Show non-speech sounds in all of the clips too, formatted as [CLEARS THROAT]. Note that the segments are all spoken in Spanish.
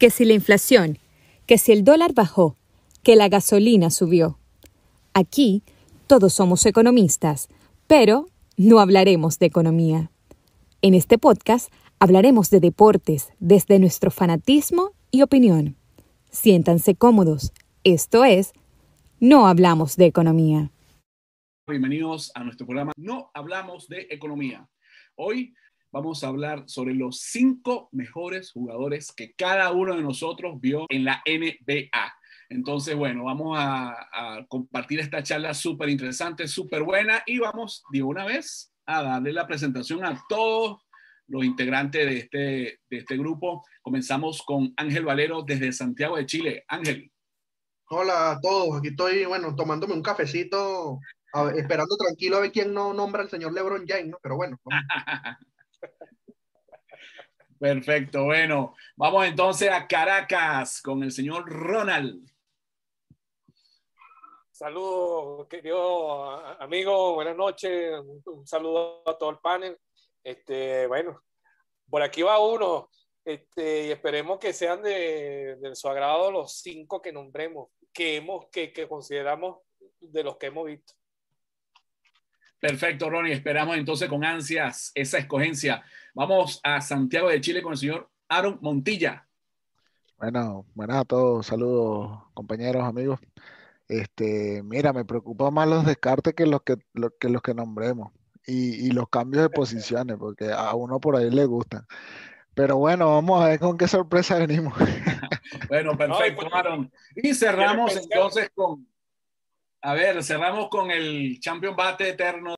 que si la inflación, que si el dólar bajó, que la gasolina subió. Aquí todos somos economistas, pero no hablaremos de economía. En este podcast hablaremos de deportes desde nuestro fanatismo y opinión. Siéntanse cómodos. Esto es, no hablamos de economía. Bienvenidos a nuestro programa No hablamos de economía. Hoy vamos a hablar sobre los cinco mejores jugadores que cada uno de nosotros vio en la NBA. Entonces, bueno, vamos a, compartir esta charla súper interesante, súper buena y vamos de una vez a darle la presentación a todos los integrantes de este, de este grupo. Comenzamos con Ángel Valero desde Santiago de Chile. Ángel. Hola a todos, aquí estoy, bueno, tomándome un cafecito, esperando tranquilo a ver quién no nombra al señor LeBron James, ¿no? Pero bueno. [LAUGHS] Perfecto, bueno, vamos entonces a Caracas con el señor Ronald. Saludos, querido amigo, buenas noches, un, saludo a todo el panel. Este, bueno, por aquí va uno, este, y esperemos que sean de, su agrado los cinco que nombremos, que hemos, que, que consideramos de los que hemos visto. Perfecto, Ronnie. Esperamos entonces con ansias esa escogencia. Vamos a Santiago de Chile con el señor Aaron Montilla. Bueno, buenas a todos. Saludos, compañeros, amigos. Este, mira, me preocupa más los descartes que los que, que, los que nombremos y, y, los cambios de posiciones, porque a uno por ahí le gustan. Pero bueno, vamos a ver con qué sorpresa venimos. [LAUGHS] bueno, perfecto, Aaron. Y cerramos entonces con, a ver, cerramos con el Champion Bate Eterno.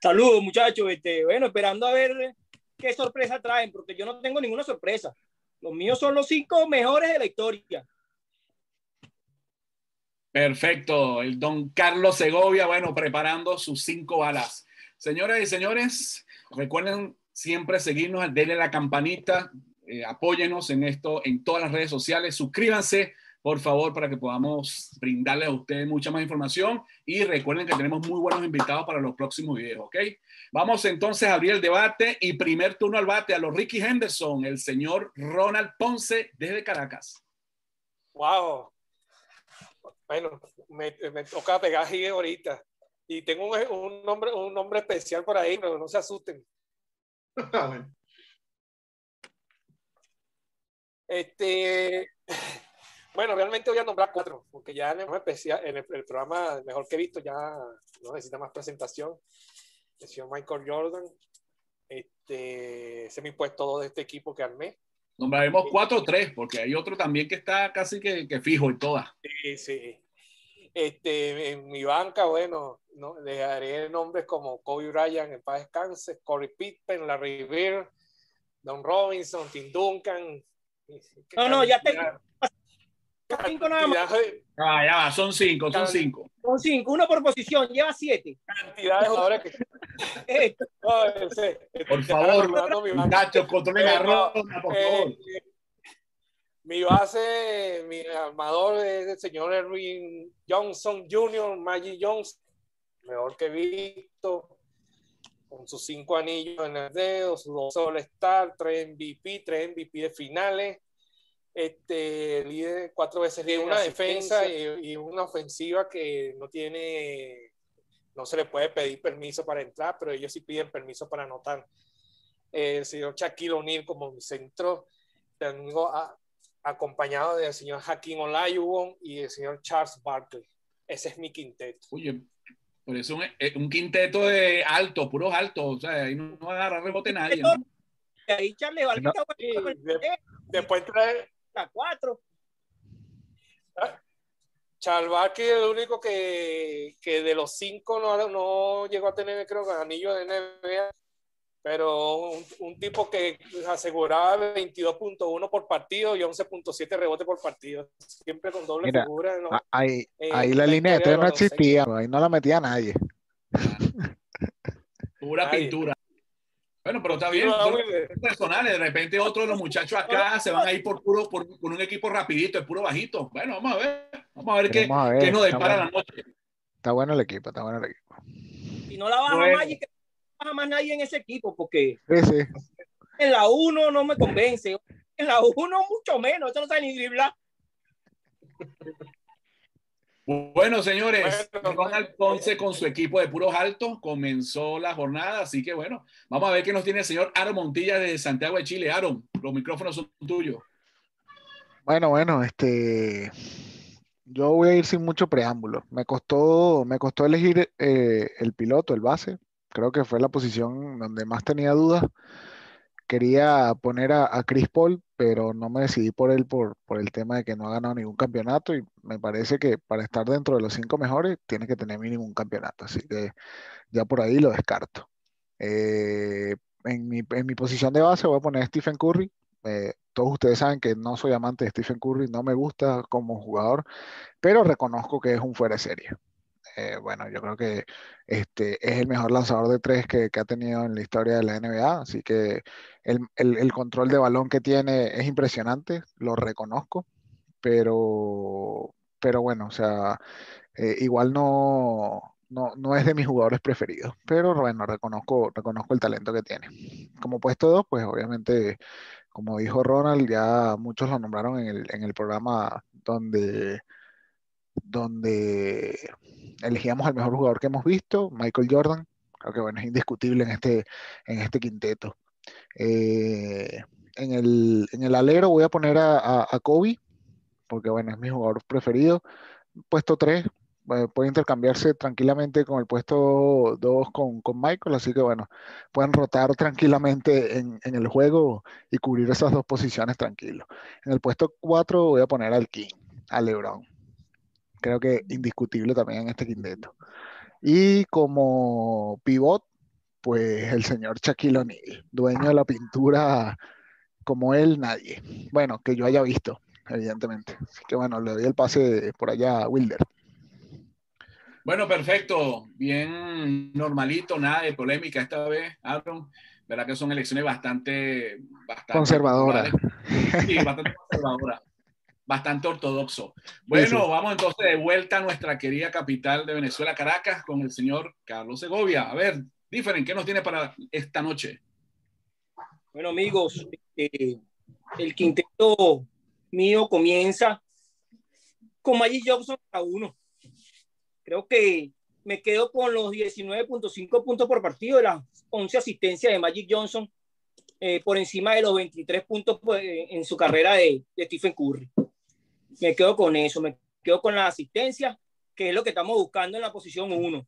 Saludos, muchachos. Este, bueno, esperando a ver qué sorpresa traen, porque yo no tengo ninguna sorpresa. Los míos son los cinco mejores de la historia. Perfecto, el don Carlos Segovia, bueno, preparando sus cinco balas. Señoras y señores, recuerden siempre seguirnos, denle la campanita, eh, apóyenos en esto, en todas las redes sociales, suscríbanse, por favor, para que podamos brindarles a ustedes mucha más información y recuerden que tenemos muy buenos invitados para los próximos videos, ¿ok? Vamos entonces a abrir el debate y primer turno al bate a los Ricky Henderson, el señor Ronald Ponce desde Caracas. Wow, bueno, me, toca pegar ahí ahorita. Y tengo un, nombre, un nombre especial por ahí, pero no se asusten. [LAUGHS] este, bueno, realmente voy a nombrar cuatro, porque ya en el, especial, en el, programa mejor que he visto ya no necesita más presentación. El señor Michael Jordan, este, se me impuesto todo de este equipo que armé. Nombraremos cuatro o tres, porque hay otro también que está casi que, que fijo y todas. Sí, sí. Este, en mi banca, bueno, ¿no? dejaré nombres como Kobe Bryant, en paz descanse, Corey Pippen, Larry Bird, Don Robinson, Tim Duncan. No, no, ya tengo. Cinco nada más. Ah, ya son cinco, son cinco. Son cinco, uno por posición, lleva siete. Cantidad de jugadores que. [LAUGHS] por favor, muchachos, controlen la ronda, por favor. Eh, mi base, mi armador es el señor Erwin Johnson Jr., Maggie Johnson, mejor que visto, con sus cinco anillos en el dedo, sus dos All-Star, tres MVP, tres MVP de finales, este, líder cuatro veces de una defensa y, una ofensiva que no tiene, no se le puede pedir permiso para entrar, pero ellos sí piden permiso para anotar. El señor Shaquille O'Neal como centro, tengo a, acompañado del señor Hakim Olajuwon y el señor Charles Barkley. Ese es mi quinteto. Oye, por eso un, eh, un quinteto de alto, puros altos, o sea, ahí no, va a agarrar rebote nadie. ¿no? Ahí Charles Barkley después trae a cuatro. Ah, Barkley es el único que, que de los cinco no, no llegó a tener, creo que anillo de NBA pero un, tipo que aseguraba 22.1 por partido y 11.7 rebote por partido, siempre con doble figura. Ahí, ahí la línea de no existía, ahí no la metía nadie. Pura pintura. Bueno, pero está bien, son personales. De repente otros de los muchachos acá se van a ir por puro, por, un equipo rapidito, es puro bajito. Bueno, vamos a ver, vamos a ver, qué, qué, nos depara la noche. Está bueno el equipo, está bueno el equipo. Y no la baja bueno. Magic más nadie en ese equipo porque en la 1 no me convence. en la 1 mucho menos, eso no sabe ni driblar. Bueno, señores, Bueno, Ronald Ponce con su equipo de puros altos comenzó la jornada, así que bueno, vamos a ver qué nos tiene el señor Aaron Montilla de Santiago de Chile. Aaron, los micrófonos son tuyos. Bueno, bueno, este, yo voy a ir sin mucho preámbulo. Me costó, me costó elegir eh, el piloto, el base. Creo que fue la posición donde más tenía dudas. Quería poner a, Chris Paul, pero no me decidí por él por, el tema de que no ha ganado ningún campeonato y me parece que para estar dentro de los cinco mejores tiene que tener mínimo un campeonato. Así que ya por ahí lo descarto. Eh, en mi, en mi posición de base voy a poner a Stephen Curry. Eh, todos ustedes saben que no soy amante de Stephen Curry, no me gusta como jugador, pero reconozco que es un fuera de serie. Eh, bueno, yo creo que este es el mejor lanzador de tres que, que ha tenido en la historia de la NBA, así que el, el- el control de balón que tiene es impresionante, lo reconozco, pero, pero bueno, o sea, eh, igual no, no, no es de mis jugadores preferidos, pero bueno, reconozco, reconozco el talento que tiene. Como puesto dos, pues obviamente, como dijo Ronald, ya muchos lo nombraron en el, en el programa donde, donde elegíamos al mejor jugador que hemos visto, Michael Jordan. Creo que bueno, es indiscutible en este, en este quinteto. Eh, en el, en el alero voy a poner a, Kobe, porque bueno, es mi jugador preferido. Puesto 3, puede intercambiarse tranquilamente con el puesto 2 con, con Michael, así que bueno, pueden rotar tranquilamente en, en el juego y cubrir esas dos posiciones tranquilos. En el puesto 4 voy a poner al King, a LeBron. Creo que indiscutible también en este quinteto. Y como pivot, pues el señor Shaquille O'Neal, dueño de la pintura como él, nadie. Bueno, que yo haya visto, evidentemente. Así que bueno, le doy el pase por allá a Wilder. Bueno, perfecto. Bien normalito, nada de polémica esta vez, Aaron. Verdad que son elecciones bastante, bastante Conservadoras. Sí, bastante conservadoras. Bastante ortodoxo. Bueno, Sí, sí. vamos entonces de vuelta a nuestra querida capital de Venezuela, Caracas, con el señor Carlos Segovia. A ver, Differen, ¿qué nos tiene para esta noche? Bueno, amigos, eh, el quinteto mío comienza con Magic Johnson a uno. Creo que me quedo con los 19.5 puntos por partido de las 11 asistencias de Magic Johnson eh, por encima de los 23 puntos pues, en su carrera de, de Stephen Curry. Me quedo con eso, me quedo con la asistencia, que es lo que estamos buscando en la posición 1.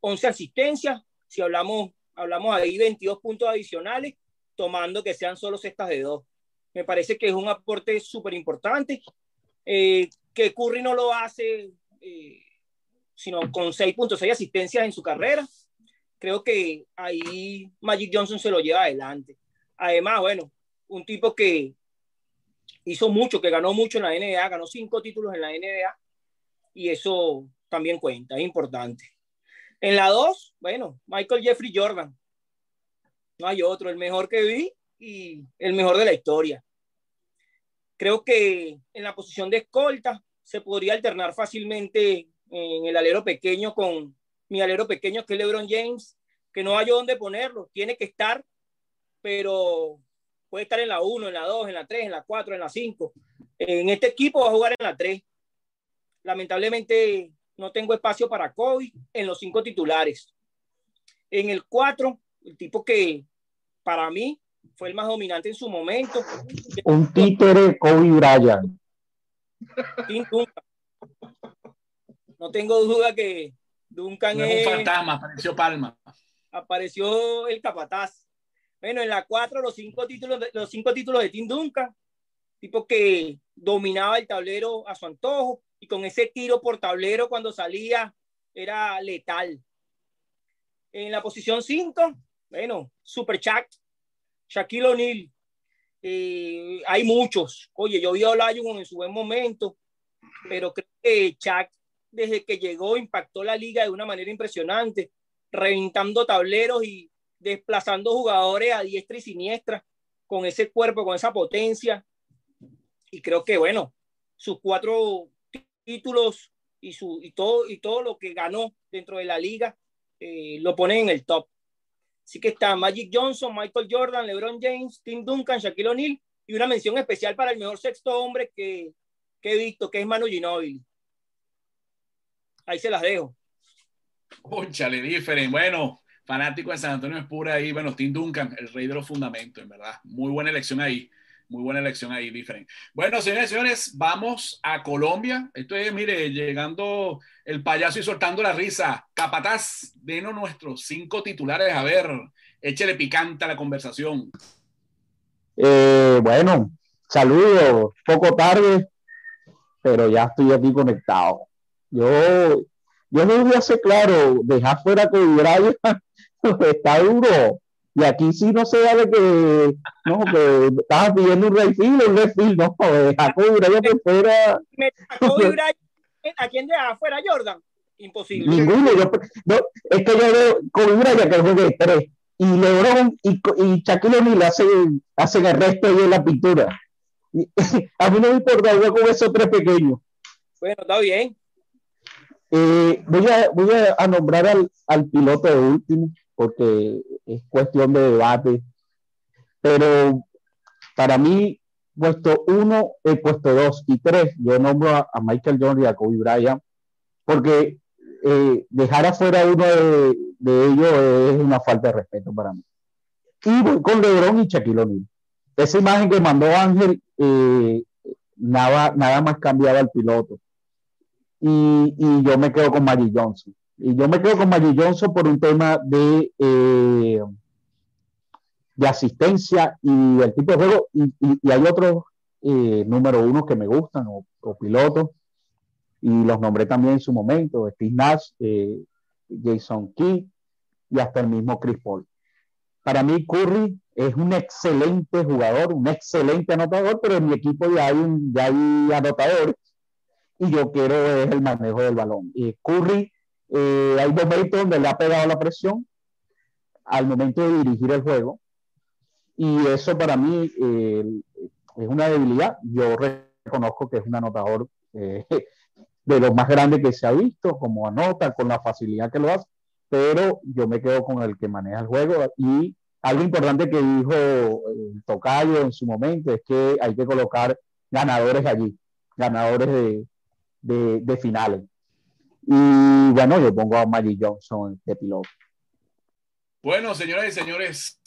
11 asistencias, si hablamos, hablamos ahí 22 puntos adicionales, tomando que sean solo cestas de dos. Me parece que es un aporte súper importante, eh, que Curry no lo hace, eh, sino con 6.6 asistencias en su carrera. Creo que ahí Magic Johnson se lo lleva adelante. Además, bueno, un tipo que hizo mucho, que ganó mucho en la NBA, ganó cinco títulos en la NBA, y eso también cuenta, es importante. En la 2, bueno, Michael Jeffrey Jordan. No hay otro, el mejor que vi y el mejor de la historia. Creo que en la posición de escolta se podría alternar fácilmente en el alero pequeño con mi alero pequeño que es LeBron James, que no hay dónde ponerlo, tiene que estar, pero puede estar en la 1, en la 2, en la 3, en la 4, en la 5. En este equipo va a jugar en la 3. Lamentablemente no tengo espacio para Kobe en los cinco titulares. En el 4, el tipo que para mí fue el más dominante en su momento. Un títere Kobe Bryant. No tengo duda que Duncan No es es, un fantasma, apareció Palma. apareció el capataz. Bueno, en la 4 los cinco títulos de, los cinco títulos de Tim Duncan, tipo que dominaba el tablero a su antojo y con ese tiro por tablero cuando salía era letal. En la posición 5, bueno, Super Shaq, Shaquille O'Neal. Eh, hay muchos. Oye, yo vi a Olajuwon en su buen momento, pero creo que Shaq desde que llegó impactó la liga de una manera impresionante, reventando tableros y desplazando jugadores a diestra y siniestra con ese cuerpo, con esa potencia. Y creo que, bueno, sus cuatro títulos y, su, y, todo, y todo lo que ganó dentro de la liga eh, lo ponen en el top. Así que está Magic Johnson, Michael Jordan, LeBron James, Tim Duncan, Shaquille O'Neal Y una mención especial para el mejor sexto hombre que, que he visto, que es Manu Ginóbili. Ahí se las dejo. Pónchale, diferente. Bueno, fanático de San Antonio es pura ahí. Bueno, Tim Duncan, el rey de los fundamentos, en verdad. Muy buena elección ahí. Muy buena elección ahí, diferente. Bueno, señores y señores, vamos a Colombia. Esto es, mire, llegando el payaso y soltando la risa. Capataz, denos nuestros cinco titulares. A ver, échele picante a la conversación. Eh, bueno, saludos, poco tarde, pero ya estoy aquí conectado. Yo, yo no voy a ser claro, dejar fuera que Bryant [LAUGHS] está duro. Y aquí sí no se vale que, no, que estabas pidiendo un refil, un refil, no, dejar que Bryant por fuera. Me Bryant. ¿A quién deja fuera Jordan? Imposible. Ninguno, yo, no, es que yo veo Bryant que juegue tres y LeBron y, y Shaquille O'Neal hacen, hacen el resto ahí en la pintura. [LAUGHS] A mí no me importa jugar con esos tres pequeños. Bueno, está bien. Eh, voy a, voy a nombrar al, al, piloto de último, porque es cuestión de debate. Pero para mí, puesto uno, el puesto dos y tres, yo nombro a, a Michael Jordan y a Kobe Bryant, porque eh, dejar afuera uno de, de, ellos es una falta de respeto para mí. Y voy con LeBron y Shaquille O'Neal. Esa imagen que mandó Ángel, eh, nada, nada más cambiaba el piloto. Y, yo me quedo con Magic Johnson. Y yo me quedo con Magic Johnson por un tema de, eh, de asistencia y el tipo de juego. Y hay otros eh, número uno que me gustan, o, o pilotos y los nombré también en su momento, Steve Nash, eh, Jason Key y hasta el mismo Chris Paul. Para mí Curry es un excelente jugador, un excelente anotador, pero en mi equipo ya hay, un, ya hay anotadores y yo quiero es el manejo del balón. Y Curry, eh, hay momentos donde le ha pegado la presión al momento de dirigir el juego y eso para mí eh, es una debilidad. Yo reconozco que es un anotador eh, [LAUGHS] de lo más grande que se ha visto, como anota, con la facilidad que lo hace, pero yo me quedo con el que maneja el juego y algo importante que dijo el Tocayo en su momento es que hay que colocar ganadores allí, ganadores de, de, de finales. Y bueno, yo pongo a Magic Johnson de piloto. Bueno, señoras y señores,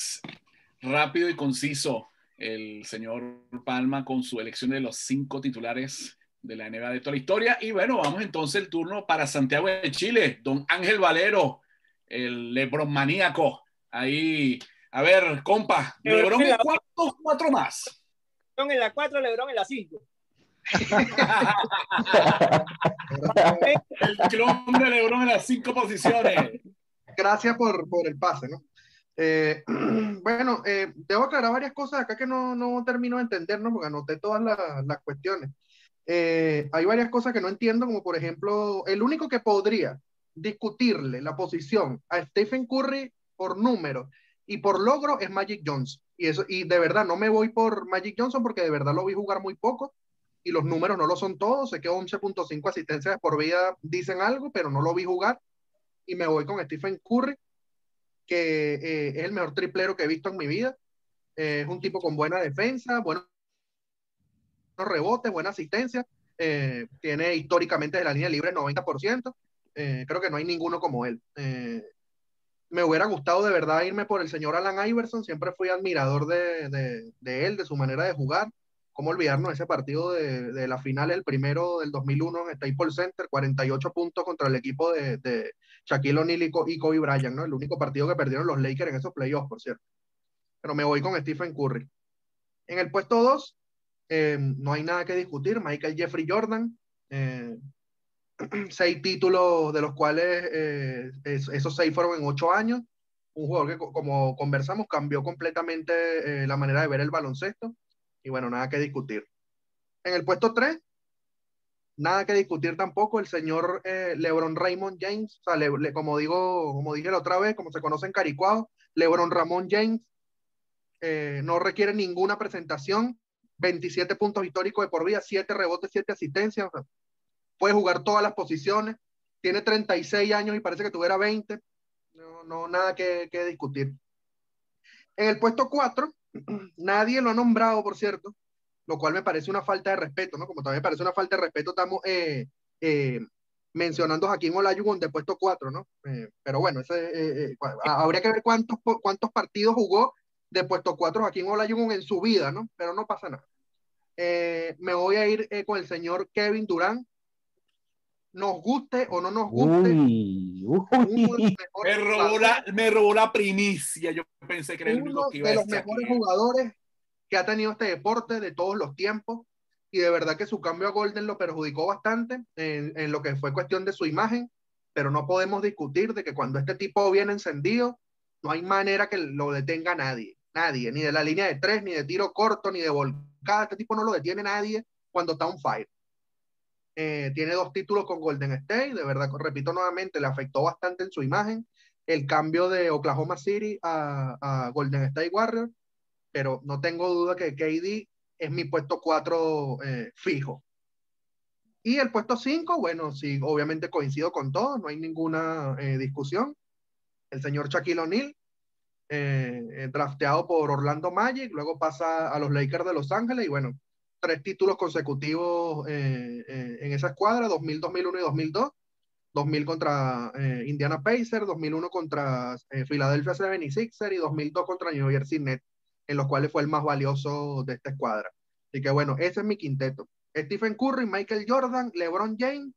rápido y conciso el señor Palma con su elección de los cinco titulares de la NBA de toda la historia. Y bueno, vamos entonces el turno para Santiago de Chile, don Ángel Valero, el Lebron maníaco. Ahí, a ver, compa, Lebron en cuatro, cuatro más. Lebron en la cuatro, Lebron en la cinco. El clon de Lebron en las cinco posiciones. Gracias por, por el pase, ¿no? Eh, [CLEARS THROAT] bueno, eh, debo aclarar varias cosas acá que no, no termino de entender, ¿no? Porque anoté todas las, las cuestiones. Eh, hay varias cosas que no entiendo, como por ejemplo, el único que podría discutirle la posición a Stephen Curry por número y por logro es Magic Johnson. Y, eso, y de verdad no me voy por Magic Johnson porque de verdad lo vi jugar muy poco y los números no lo son todos. Sé que 11.5 asistencias por vida dicen algo, pero no lo vi jugar. Y me voy con Stephen Curry, que eh, es el mejor triplero que he visto en mi vida. Eh, es un tipo con buena defensa, buenos rebotes, buena asistencia. Eh, tiene históricamente de la línea libre 90%. Eh, creo que no hay ninguno como él. Me hubiera gustado de verdad irme por el señor Alan Iverson. Siempre fui admirador de, de él, de su manera de jugar. ¿Cómo olvidarnos ese partido de, de, la final, el primero del 2001 en Staples Center? 48 puntos contra el equipo de, Shaquille O'Neal y, Kobe Bryant, ¿no? El único partido que perdieron los Lakers en esos playoffs, por cierto. Pero me voy con Stephen Curry. En el puesto 2, eh, no hay nada que discutir. Michael Jeffrey Jordan, eh, [CLEARS THROAT] seis títulos de los cuales eh, es, esos seis fueron en ocho años. Un jugador que, como conversamos, cambió completamente la manera de ver el baloncesto. Y bueno, nada que discutir. En el puesto 3, nada que discutir tampoco, el señor LeBron Raymond James, o sea, le, como digo, como dije la otra vez, como se conoce en Caricuado, LeBron Ramón James, no requiere ninguna presentación, 27 puntos históricos de por vida, 7 rebotes, 7 asistencias. Puede jugar todas las posiciones. Tiene 36 años y parece que tuviera 20. No, no nada que, que discutir. En el puesto 4, [CLEARS THROAT] nadie lo ha nombrado, por cierto, lo cual me parece una falta de respeto, ¿no? Como también me parece una falta de respeto, estamos eh, eh, mencionando a Joaquín Olajuwon de puesto 4, ¿no? Eh, pero bueno, ese, habría que ver cuántos, cuántos partidos jugó de puesto 4 Joaquín Olajuwon en su vida, ¿no? Pero no pasa nada. me voy a ir con el señor Kevin Durant, nos guste o no nos guste. Me, robó la, me, robó la, primicia. Yo pensé que era el único que iba de los mejores jugadores que ha tenido este deporte de todos los tiempos. Y de verdad que su cambio a Golden lo perjudicó bastante en, en lo que fue cuestión de su imagen. Pero no podemos discutir de que cuando este tipo viene encendido, no hay manera que lo detenga nadie. Nadie, ni de la línea de tres, ni de tiro corto, ni de volcada. Este tipo no lo detiene nadie cuando está on fire. Eh, tiene dos títulos con Golden State, de verdad, repito nuevamente, le afectó bastante en su imagen el cambio de Oklahoma City a, Golden State Warriors, pero no tengo duda que KD es mi puesto 4 eh, fijo. Y el puesto 5, bueno, sí, obviamente coincido con todos, no hay ninguna eh, discusión. El señor Shaquille O'Neal, drafteado por Orlando Magic, luego pasa a los Lakers de Los Ángeles y bueno, tres títulos consecutivos eh, eh, en esa escuadra, 2000, 2001 y 2002. 2000 contra eh, Indiana Pacers, 2001 contra Philadelphia 76ers y 2002 contra New Jersey Nets, en los cuales fue el más valioso de esta escuadra. Así que bueno, ese es mi quinteto. Stephen Curry, Michael Jordan, LeBron James,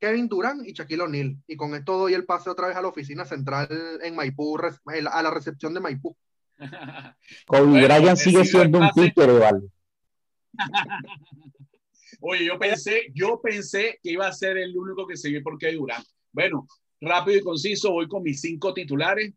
Kevin Durant y Shaquille O'Neal. Y con esto doy el pase otra vez a la oficina central en Maipú, a la recepción de Maipú. [LAUGHS] Kobe Bryant sigue siendo un títere, ¿vale? Oye, yo pensé, yo pensé que iba a ser el único que seguía porque Durán. Bueno, rápido y conciso, voy con mis cinco titulares.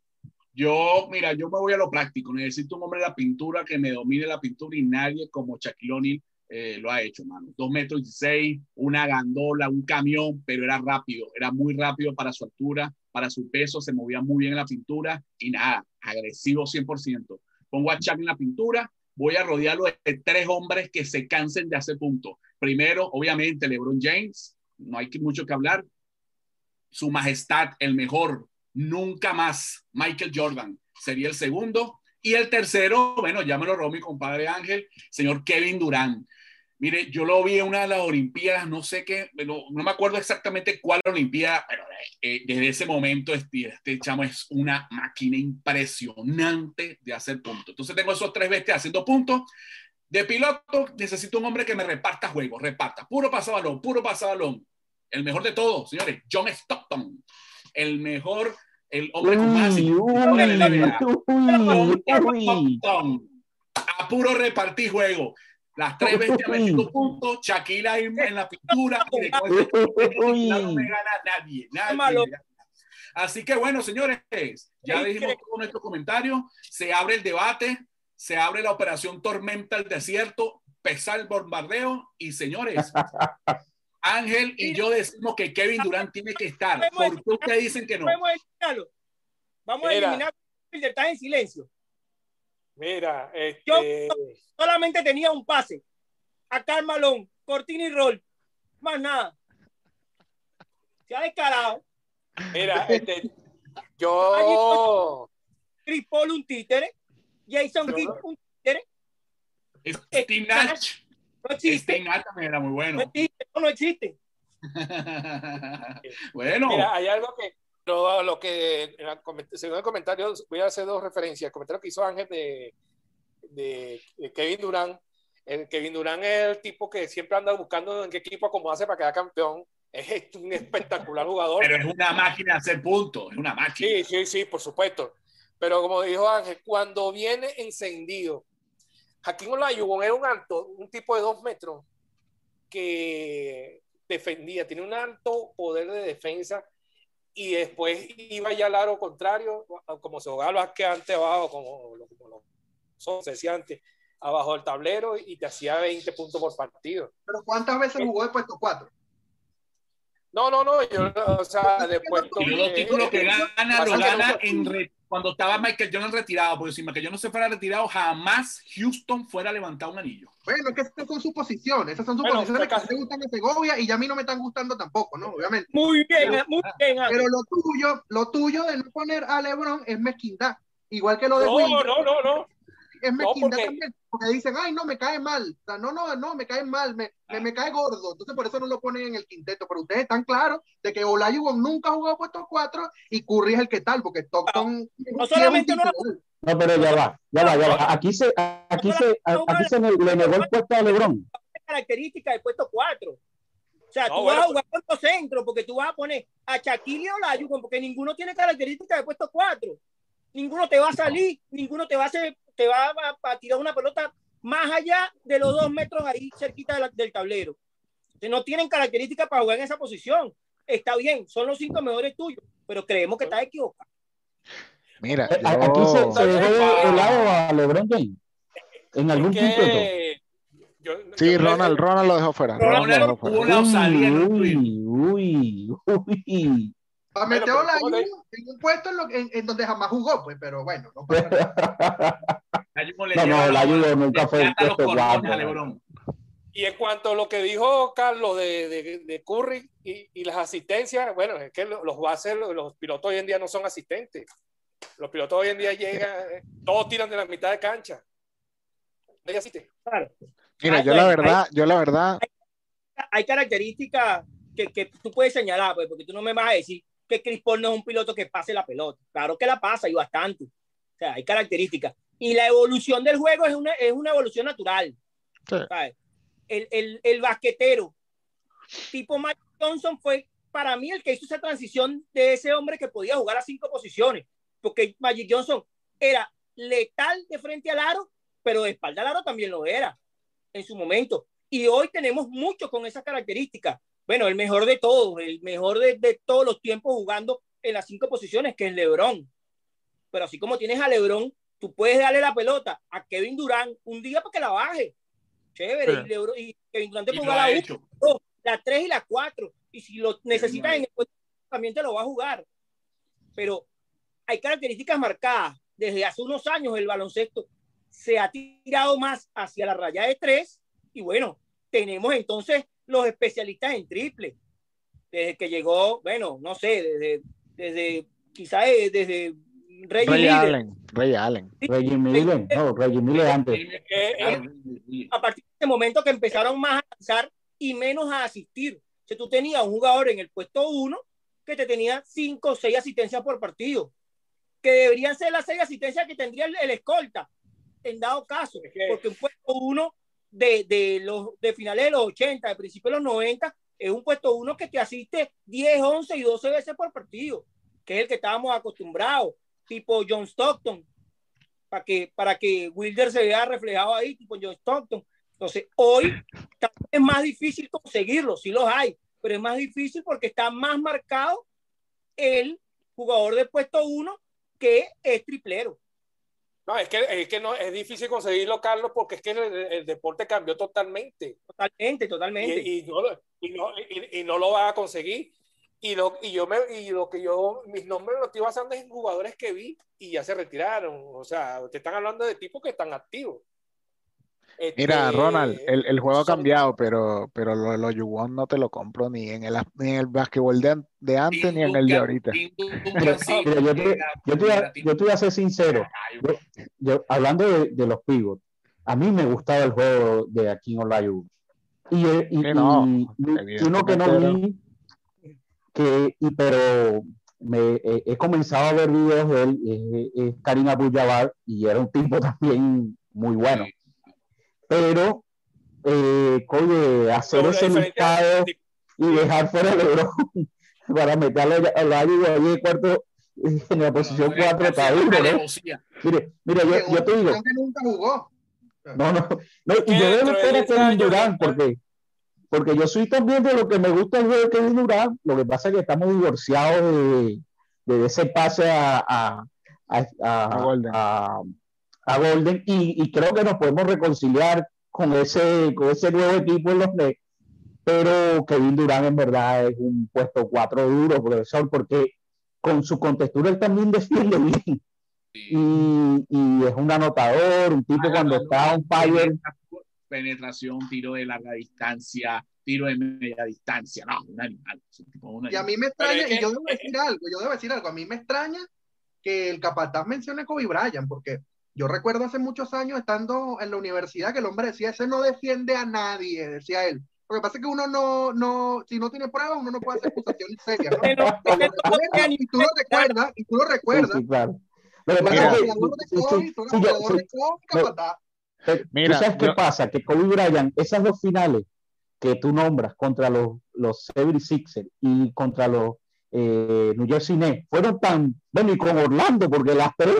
Yo, mira, yo me voy a lo práctico. Necesito un hombre de la pintura que me domine la pintura y nadie como Shaquille eh, lo ha hecho, mano. Dos metros y seis, una gandola, un camión, pero era rápido, era muy rápido para su altura, para su peso, se movía muy bien en la pintura y nada, agresivo 100%. Pongo a Chuck en la pintura voy a rodearlo de tres hombres que se cansen de hacer puntos. Primero, obviamente, LeBron James, no hay mucho que hablar. Su majestad, el mejor, nunca más. Michael Jordan sería el segundo. Y el tercero, bueno, llámelo Romy, compadre Ángel, señor Kevin Durant. Mire, yo lo vi en una de las Olimpiadas, no sé qué, no, no me acuerdo exactamente cuál Olimpiada, pero eh, desde ese momento este, este, chamo es una máquina impresionante de hacer puntos. Entonces tengo esos tres bestias haciendo puntos. De piloto necesito un hombre que me reparta juegos, reparta, puro pasabalón, puro pasabalón. El mejor de todos, señores, John Stockton. El mejor, el hombre con más A puro repartir juego. Las tres bestias metiendo puntos, Shaquille en, la pintura, y no me gana nadie. nadie Así que bueno, señores, ya dijimos todo nuestro comentario. Se abre el debate, se abre la operación Tormenta al desierto, pesar el bombardeo y señores, [LAUGHS] Ángel y yo decimos que Kevin Durant tiene que estar. ¿Por qué ustedes dicen que no? Vamos a eliminarlo. Vamos a eliminar. Está en silencio. Mira, este... yo solamente tenía un pase a Carmalón, Cortina y Roll, más nada. Se ha descarado. Mira, [LAUGHS] este, yo. Chris Paul un títere, Jason Kidd un títere. Steve Nash. No existe. Steve Nash también era muy bueno. No existe, no, no existe. [LAUGHS] bueno. Mira, hay algo que lo, lo que, según el comentario, voy a hacer dos referencias. El comentario que hizo Ángel de, de, Kevin Durant. El Kevin Durant es el tipo que siempre anda buscando en qué equipo hace para quedar campeón. Es [LAUGHS] un espectacular jugador. Pero es una máquina de hacer puntos, es una máquina. Sí, sí, sí, por supuesto. Pero como dijo Ángel, cuando viene encendido, Hakim Olajuwon era un alto, un tipo de dos metros que defendía, tiene un alto poder de defensa y después iba ya al aro contrario, como se jugaba que antes abajo, como, como lo son, se decía antes, abajo del tablero y te hacía 20 puntos por partido. ¿Pero cuántas veces jugó de puesto 4? No, no, no, yo, o sea, de puesto... Y los títulos que gana, lo gana en, cuando estaba Michael Jordan retirado, porque si Michael Jordan no se fuera retirado, jamás Houston fuera a levantar un anillo. Bueno, es que esas son suposiciones, esas son suposiciones que me gustan de Segovia y ya a mí no me están gustando tampoco, ¿no? Obviamente. Muy bien, muy bien. Pero lo tuyo, lo tuyo de no poner a LeBron es mezquindad, igual que lo de No, no, no, no. es No, mezquindad porque- también, porque dicen, ay, no, me cae mal, o sea, no, no, no, me cae mal, me, me, me cae gordo, entonces por eso no lo ponen en el quinteto, pero ustedes están claros de que Olajuwon nunca ha jugado puesto 4 y Curry es el que tal, porque Stockton No solamente no- No, pero ya va, ya va, ya va. Aquí se, aquí se, aquí se le le negó el puesto a LeBron. características del puesto 4. O sea, No, tú bueno, vas a jugar por los centros porque tú vas a poner a Shaquille y a Olajuwon porque ninguno tiene características de puesto 4. Ninguno te va a salir, ninguno te va a hacer, te va a, a tirar una pelota más allá de los dos metros ahí cerquita de la- del tablero. Entonces, no tienen características para jugar en esa posición. Está bien, son los cinco mejores tuyos, pero creemos que estás equivocado. Mira, Eh, a- Aquí se, yo, se dejó de, lado a LeBron James. En algún Es que yo- sí, yo- Ronald, Ronald lo dejó fuera. Ronald lo Ronald dejó fuera. Uy, uy, uy. Para meter pero a ¿cómo te- Olajuwon en un puesto en, lo- en- en donde jamás jugó, pues, pero bueno, no pasa nada. [LAUGHS] No, no, la- Olajuwon nunca fue a LeBron. Y en cuanto a lo que dijo Carlos de, de, de Curry y, y las asistencias, bueno, es que lo- los bases, los, pilotos hoy en día no son asistentes. Los pilotos hoy en día llegan, eh, todos tiran de la mitad de cancha. Nadie asiste. Claro. Mira, yo la verdad, yo la verdad, hay características que, que tú puedes señalar, pues, porque tú no me vas a decir que Chris Paul no es un piloto que pase la pelota. Claro que la pasa y bastante. O sea, hay características. Y la evolución del juego es una, es una evolución natural. Sí. ¿sabes? El, el, el basquetero tipo Mike Johnson fue para mí el que hizo esa transición de ese hombre que podía jugar a cinco posiciones. Porque Magic Johnson era letal de frente al aro, pero de espalda al aro también lo era en su momento. Y hoy tenemos muchos con esas características. Bueno, el mejor de todos, el mejor de, de todos los tiempos jugando en las cinco posiciones, que es LeBron. Pero así como tienes a LeBron, tú puedes darle la pelota a Kevin Durant un día para que la baje. Chévere. Sí. Y, LeBron, y Kevin Durant te Y jugar la hecho. 1, la 3 y la 4. Y si lo necesitas en el puesto, también te lo va a jugar. Pero hay características marcadas. Desde hace unos años el baloncesto se ha tirado más hacia la raya de tres y bueno, tenemos entonces los especialistas en triple. Desde que llegó, bueno, no sé, desde, desde quizás desde Reggie Ray Miller, Allen, Ray Allen. Reggie Miller, no, Reggie Miller antes. Eh, eh, a partir de ese momento que empezaron más a lanzar y menos a asistir. Si tú tenías un jugador en el puesto uno que te tenía cinco o seis asistencias por partido, que deberían ser las seis asistencias que tendría el, el escolta, en dado caso, porque un puesto uno de, de, los, de finales de los 80, de principios de los 90, es un puesto uno que te asiste 10, 11 y 12 veces por partido, que es el que estábamos acostumbrados, tipo John Stockton, para que, para que Wilder se vea reflejado ahí, tipo John Stockton. Entonces, hoy es más difícil conseguirlo, sí los hay, pero es más difícil porque está más marcado el jugador de puesto uno que es triplero. No, es que, es que no, es difícil conseguirlo, Carlos, porque es que el, el deporte cambió totalmente. Totalmente, totalmente. y, y no, y no lo va a conseguir. Y lo, y yo me, y lo que yo, mis nombres los estoy basando en jugadores que vi y ya se retiraron. O sea, te están hablando de tipos que están activos. Mira, Este, Ronald, el, el juego ha cambiado, pero, pero lo, lo Yuwon no te lo compro ni en el, ni en el basquetbol de, de antes ni en el de ahorita. [LAUGHS] Yo, te, yo, te, voy a- yo te voy a ser sincero. Yo, yo- hablando de, de los pivots, a mí me gustaba el juego de Akin Olajuwon. Y, eh, y, Sí, no, y- uno que no vi, que, y, pero me, he, he comenzado a ver videos de él, es, es Karim Abdul-Jabbar, y era un tipo [LAUGHS] también muy bueno. Pero, eh, coño, hacer Pero ese listado y dejar fuera a LeBron [LAUGHS] para meterlo a Olajuwon ahí de cuarto en la posición 4 está duro, ¿no? Mire, mira, yo, yo te digo, que nunca jugó. no, no, no, y que yo debo a 10 Kevin ¿no? porque, porque yo soy también de lo que me gusta el juego de Kevin Durant, lo que pasa es que estamos divorciados de, de ese pase a, a, a, a- A Golden. A- a Golden, y, y creo que nos podemos reconciliar con ese, con ese nuevo equipo en los Nets, pero Kevin Durant en verdad es un puesto 4 duro, profesor, porque con su contextura él también defiende bien y, y es un anotador, un tipo cuando está on fire. Penetración, tiro de larga distancia, tiro de media distancia. No, un animal. un tipo, un Y a animal. mí me extraña, es que- y yo debo decir algo, yo debo decir algo, a mí me extraña que el capataz mencione Kobe Bryant, porque Yo recuerdo hace muchos años estando en la universidad que el hombre decía, ese no defiende a nadie, decía él. Lo que pasa es que uno no, no, si no tiene pruebas, uno no puede hacer acusaciones serias. ¿no? [LAUGHS] Pero- Pero, y tú lo recuerdas, y tú lo recuerdas. sí, claro. Sí, capataz. Eh, Mira, ¿Tú sabes qué yo- pasa? Que Kobe Bryant, esas dos finales que tú nombras contra los, los 76ers y contra los eh, New Jersey Nets fueron tan, bueno, y con Orlando, porque las tres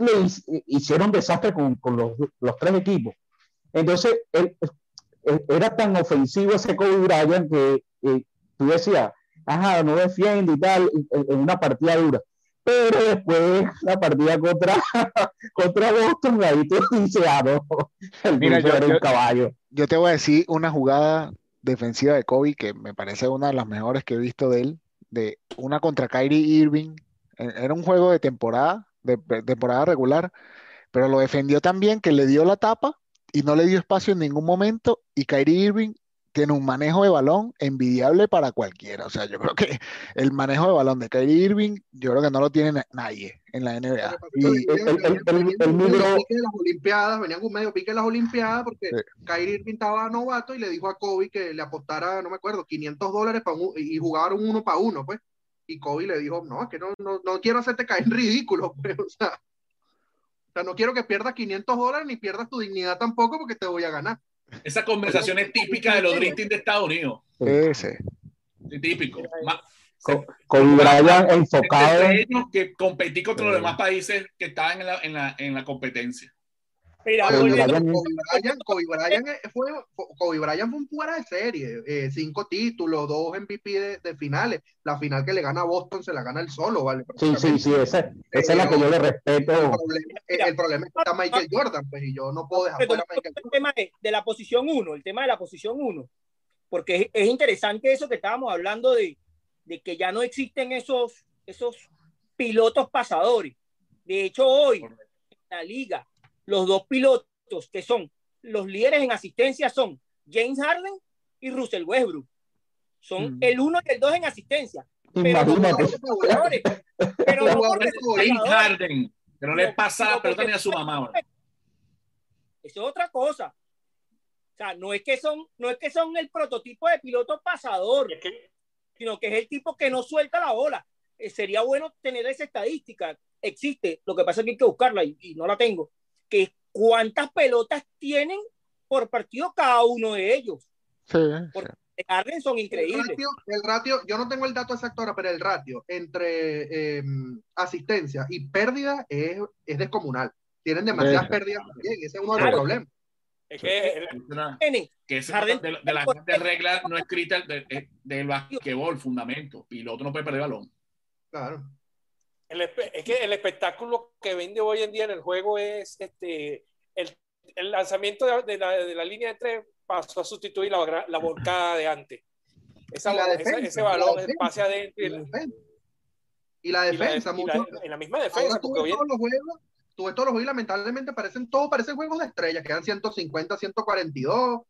le, le hic- hicieron desastre con, con los, los tres equipos. Entonces, él, él- era tan ofensivo ese Kobe Bryant que eh, tú decías, ajá, no defiende y tal, en, en una partida dura. Pero después la partida contra, [LAUGHS] contra Boston, ahí tú [LAUGHS] dices, ah, no, el Mira, yo- era un yo- caballo. Yo te voy a decir una jugada defensiva de Kobe que me parece una de las mejores que he visto de él, de una contra Kyrie Irving. E- Era un juego de temporada, de, de temporada regular, pero lo defendió tan bien que le dio la tapa y no le dio espacio en ningún momento y Kyrie Irving tiene un manejo de balón envidiable para cualquiera. O sea, yo creo que [LAUGHS] el manejo de balón de Kyrie Irving, yo creo que no lo tiene na- nadie en la NBA. Y venían- el- el- el- el con medio número- pique de las Olimpiadas, venían con medio pique de las Olimpiadas porque Sí. Kyrie Irving estaba novato y le dijo a Kobe que le apostara, no me acuerdo, 500 dólares para un- y jugaron uno para uno, pues. Y Kobe le dijo, no, es que no, no, no quiero hacerte caer en ridículo, [LAUGHS] pues, o sea, o sea, no quiero que pierdas 500 dólares ni pierdas tu dignidad tampoco porque te voy a ganar. Esa conversación es típica de los Dream Team de Estados Unidos. ese. Sí, típico. Ma- Co- Kobe Bryant enfocado que competí contra los demás países que estaban en la, en la, en la competencia. Mira, Kobe Bryant- Bryant, Kobe Bryant fue, Kobe Bryant fue un fuera de serie, eh, cinco títulos, dos MVP de, de finales, la final que le gana a Boston se la gana él solo, ¿vale? Sí, sí, sí, esa, esa es la que yo le respeto. El problema, el- el problema es que está Michael Jordan, pues, y yo no puedo dejar Pero fuera a Michael el Jordan. tema de, de la posición 1, el tema de la posición 1, porque es, es interesante eso que estábamos hablando de, de que ya no existen esos, esos pilotos pasadores. De hecho, hoy en la liga, los dos pilotos que son los líderes en asistencia son James Harden y Russell Westbrook. Son Mm. el uno y el dos en asistencia. Pero no. Pero James. Harden, que no le pasa la No, pelota porque- ni a su mamá. bro. Eso es otra cosa. O sea, no es que son, no es que son el prototipo de piloto pasador, Es que sino que es el tipo que no suelta la bola. Eh, sería bueno tener esa estadística. Existe, lo que pasa es que hay que buscarla y, y no la tengo. Que cuántas pelotas tienen por partido cada uno de ellos. Sí, Porque sí. de Harden son El increíbles. ratio, el ratio, yo no tengo el dato exacto ahora, pero el ratio entre eh, asistencia y pérdida es, es descomunal. Tienen demasiadas Sí. pérdidas también, ese es uno de Claro. los problemas. es que Es una- Tienen Que es Harden- de, de las grandes reglas no escritas de- de- del basquetbol, fundamento. Piloto no puede perder balón. Claro. El es que el espectáculo que vende hoy en día en el juego es este el, el lanzamiento de, de la, de la línea de tres pasó a sustituir la, la volcada de antes. Esa, la esa- defensa, ese la balón, el pase adentro y Y la defensa. Y la y la- defensa, y la- mucho- en la misma defensa, tú ves todos los juegos, tú ves todos los juegos y lamentablemente parecen, todos parecen juegos de estrellas, quedan 150, 142,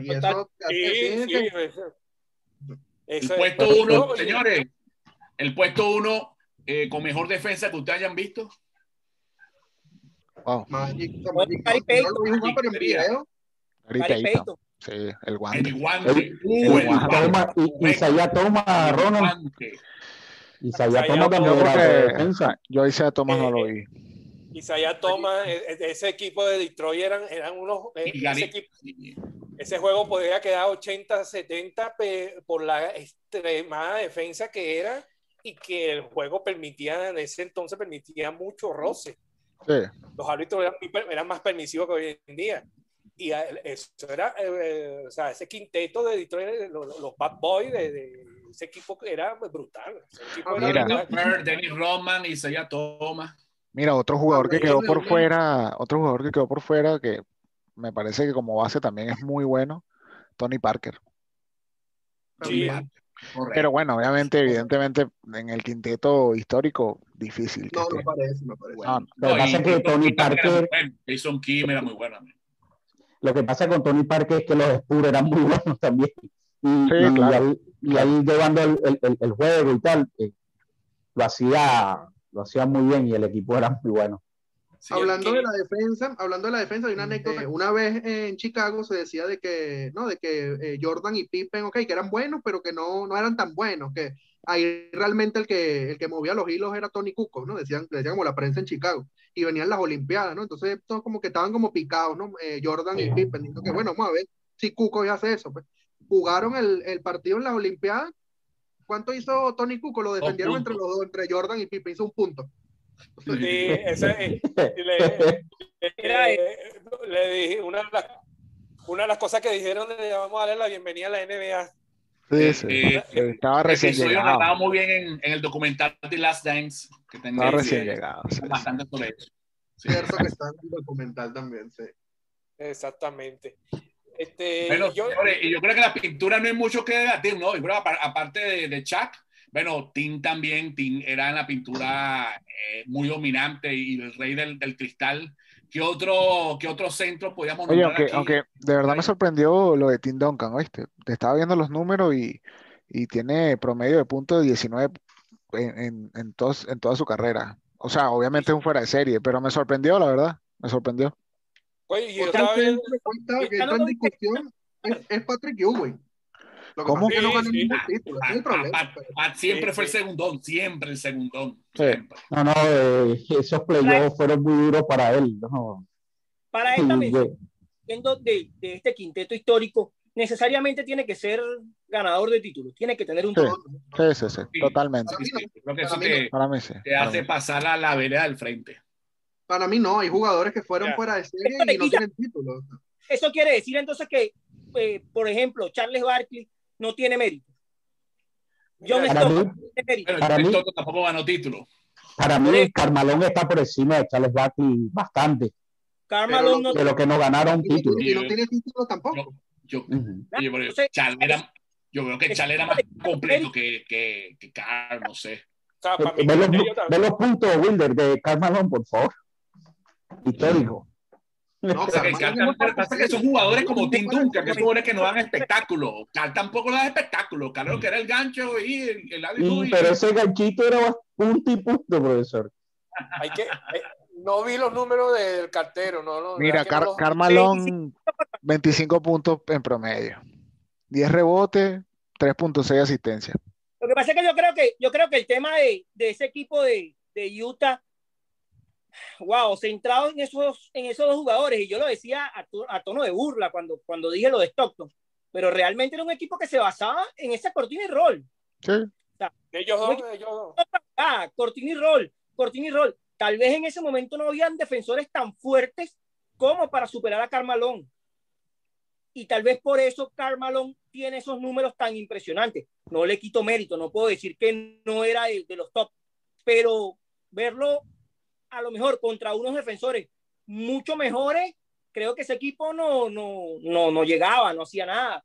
y Total. eso Sí, sí, que- eso- El eso puesto uno, señores, el puesto uno eh, con mejor defensa que ustedes hayan visto. Wow, Magic, Payton. Sí, el El guante. El- guante. Toma- y- Isaiah Thomas, Ronald. Isaiah Isaiah Thomas también Yo era defensa. Yo a Thomas no lo vi. Isaiah Thomas, e- e- ese equipo de Detroit eran, eran unos. ese, equipo- ese juego podría quedar 80-70 pe- por la extremada defensa que era y que el juego permitía, en ese entonces permitía mucho roce. Sí, Los árbitros eran, eran más permisivos que hoy en día. Y eso era, eh, o sea, ese quinteto de Detroit, los, los bad boys de, de ese equipo era brutal. Ese equipo era Mira. brutal. Dennis Rodman, Isaiah Thomas. Mira, otro jugador que Cuando quedó por fuera, otro jugador que quedó por fuera que me parece que como base también es muy bueno, Tony Parker. Sí. también. Correcto. Pero bueno, obviamente, evidentemente, en el quinteto histórico, difícil No, no parece, no parece. No. Lo que pasa es que Tony Parker. Jason Kim era muy bueno. lo que pasa con Tony Parker es que los Spurs eran muy buenos también. Y, Sí, y claro. ahí, y ahí llevando el, el- el- el juego y tal, eh, lo hacía, lo hacía muy bien y el equipo era muy bueno. Hablando de la defensa, hablando de la defensa, hay una anécdota. Una vez en Chicago se decía de que, no, de que eh, Jordan y Pippen, ok, que eran buenos, pero que no, no eran tan buenos, que ahí realmente el que, el que movía los hilos era Tony Cuco, ¿no? Decían, decían como la prensa en Chicago. Y venían las Olimpiadas, ¿no? Entonces todos como que estaban como picados, ¿no? Eh, Jordan y Pippen, diciendo que bueno, vamos a ver si Cuco ya hace eso. Pues. Jugaron el, el partido en las Olimpiadas. ¿Cuánto hizo Tony Cuco? Lo defendieron entre los dos, entre Jordan y Pippen, hizo un punto. Sí, ese, [LAUGHS] eh, le, le, le, dije, una de, las, una de las cosas que dijeron, le vamos a darle la bienvenida a la NBA. Sí, sí. Eh, estaba recién llegado. narrado muy bien en, en, el documental The Last Dance. Que Estaba recién llegado. sí. Bastante sobre eso. Cierto que está en el documental también, sí. Exactamente. Este, Bueno, yo, señores, y yo creo que la pintura no hay mucho que debatir, ¿no? Yo creo, apar- aparte de, de Chuck, bueno, Tim también, Tim era en la pintura eh, muy dominante y el rey del, del cristal. ¿Qué otro, qué otro centro podíamos Oye, aunque, aquí? aunque de verdad me sorprendió lo de Tim Duncan, ¿oíste? Te estaba viendo los números y, y tiene promedio de puntos de 19 en, en, en, tos- en toda su carrera. O sea, obviamente es un fuera de serie, pero me sorprendió, la verdad. Me sorprendió. oye, yo Otra estaba que viendo, cuenta que no en discusión es, es Patrick Ewing. Lo que ¿Cómo? pasa es que no ganó Sí, sí. ningún título, es Pat- problema. Pat- pero- Pat siempre Sí, fue el segundón, siempre el segundón. Sí. siempre. No, no, eh, esos playoffs fueron muy duros para él. ¿no? Para esta Y, mención de, de este quinteto histórico, necesariamente tiene que ser ganador de títulos, tiene que tener un título. Sí, sí, sí, Sí. totalmente. Creo que Para eso mí te, Para mí sí. te para hace mí. pasar a la vereda del frente. Para mí no, hay jugadores que fueron Ya. fuera de serie y no quita- tienen títulos. Eso quiere decir entonces que, eh, por ejemplo, Charles Barkley no tiene mérito. John Para Stockton mí, no tiene mérito. Pero Para el mí- tampoco ganó título. para mí Carmalón está por encima de Charles Barkley bastante, lo- no de lo que no ganaron Y no, tiene- y no tiene título tampoco. Yo, Entonces, era- yo creo que Chal era más completo que, que, que Carl, no sé. o sea, para mí, Ve los, ve los puntos, Wilder, de Carmalón, por favor. Histórico. No, O sea, que también- pasa que son jugadores como Tim Duncan, que son jugadores que no dan espectáculo. Carl tampoco da espectáculo. Carl lo que era el gancho y el, el Y, pero ese ganchito era punto y punto, profesor. Hay que, eh, no vi los números del cartero, no, no. Mira, que no Car- los- Carmalón, 25 puntos en promedio. 10 rebotes, 3.6 asistencia. Lo que pasa es que yo creo que, yo creo que el tema de, de ese equipo de, de Utah, wow, centrado en esos, en esos dos jugadores, y yo lo decía a, to- a tono de burla cuando, cuando dije lo de Stockton, pero realmente era un equipo que se basaba en esa cortina y roll. Sí, Ellos dos, ellos dos. Ah, cortina y roll, cortina y roll. Tal vez en ese momento no habían defensores tan fuertes como para superar a Carmalón. Y tal vez por eso Carmalón tiene esos números tan impresionantes. No le quito mérito, no puedo decir que no era de, de los top, pero verlo a lo mejor contra unos defensores mucho mejores, creo que ese equipo no, no, no, no llegaba, no hacía nada,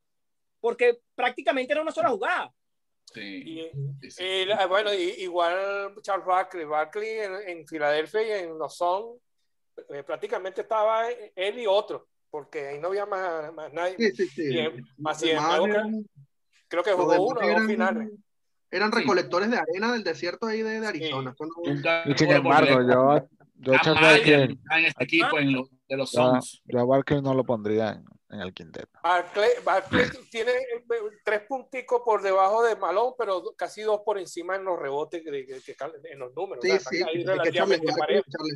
porque prácticamente era una sola jugada. Sí, Y, sí, sí. y la- bueno, y- igual Charles Barkley, Barkley en, en Filadelfia y en los Suns, eh, prácticamente estaba él y otro, porque ahí no había más, más nadie. Sí, es, demás algo que- eran- Creo que jugó uno o dos finales. Eran Sí. recolectores de arena del desierto ahí de, de Arizona. Nunca sin embargo, yo, yo, a Barkley- en este equipo en de los yo, Suns. yo a Barkley no lo pondría en, en el quinteto. Barkley, Barkley [COUGHS] tiene eh, tres punticos por debajo de Malone, pero casi dos por encima en los rebotes, de- de- en los números. Sí, o sea, sí. ahí es que Charles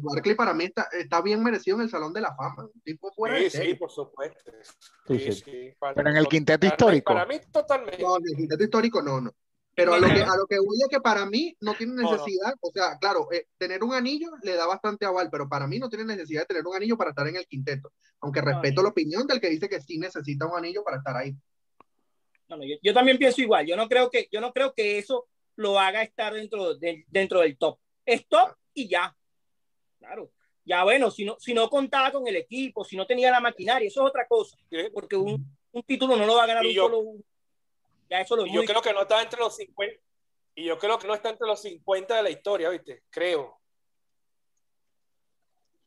Barkley para mí está, está bien merecido en el Salón de la Fama. Tipo fuera Sí, sí, por supuesto. Sí, Sí, sí. sí, para- Pero en el quinteto histórico. Para mí, totalmente. No, en el quinteto histórico no, no. Pero a lo, que, a lo que voy es que para mí no tiene necesidad, o sea, claro, eh, tener un anillo le da bastante aval, pero para mí no tiene necesidad de tener un anillo para estar en el quinteto. Aunque respeto la opinión del que dice que sí necesita un anillo para estar ahí. No, no, yo, yo también pienso igual. Yo no creo que, yo no creo que eso lo haga estar dentro, de- dentro del top. Es top y ya. Claro. Ya bueno, si no, si no contaba con el equipo, si no tenía la maquinaria, eso es otra cosa. Porque un, un título no lo va a ganar Y un yo- solo. Ya eso lo Y yo creo que no está entre los 50. Y yo creo que no está entre los 50 de la historia, ¿viste? Creo.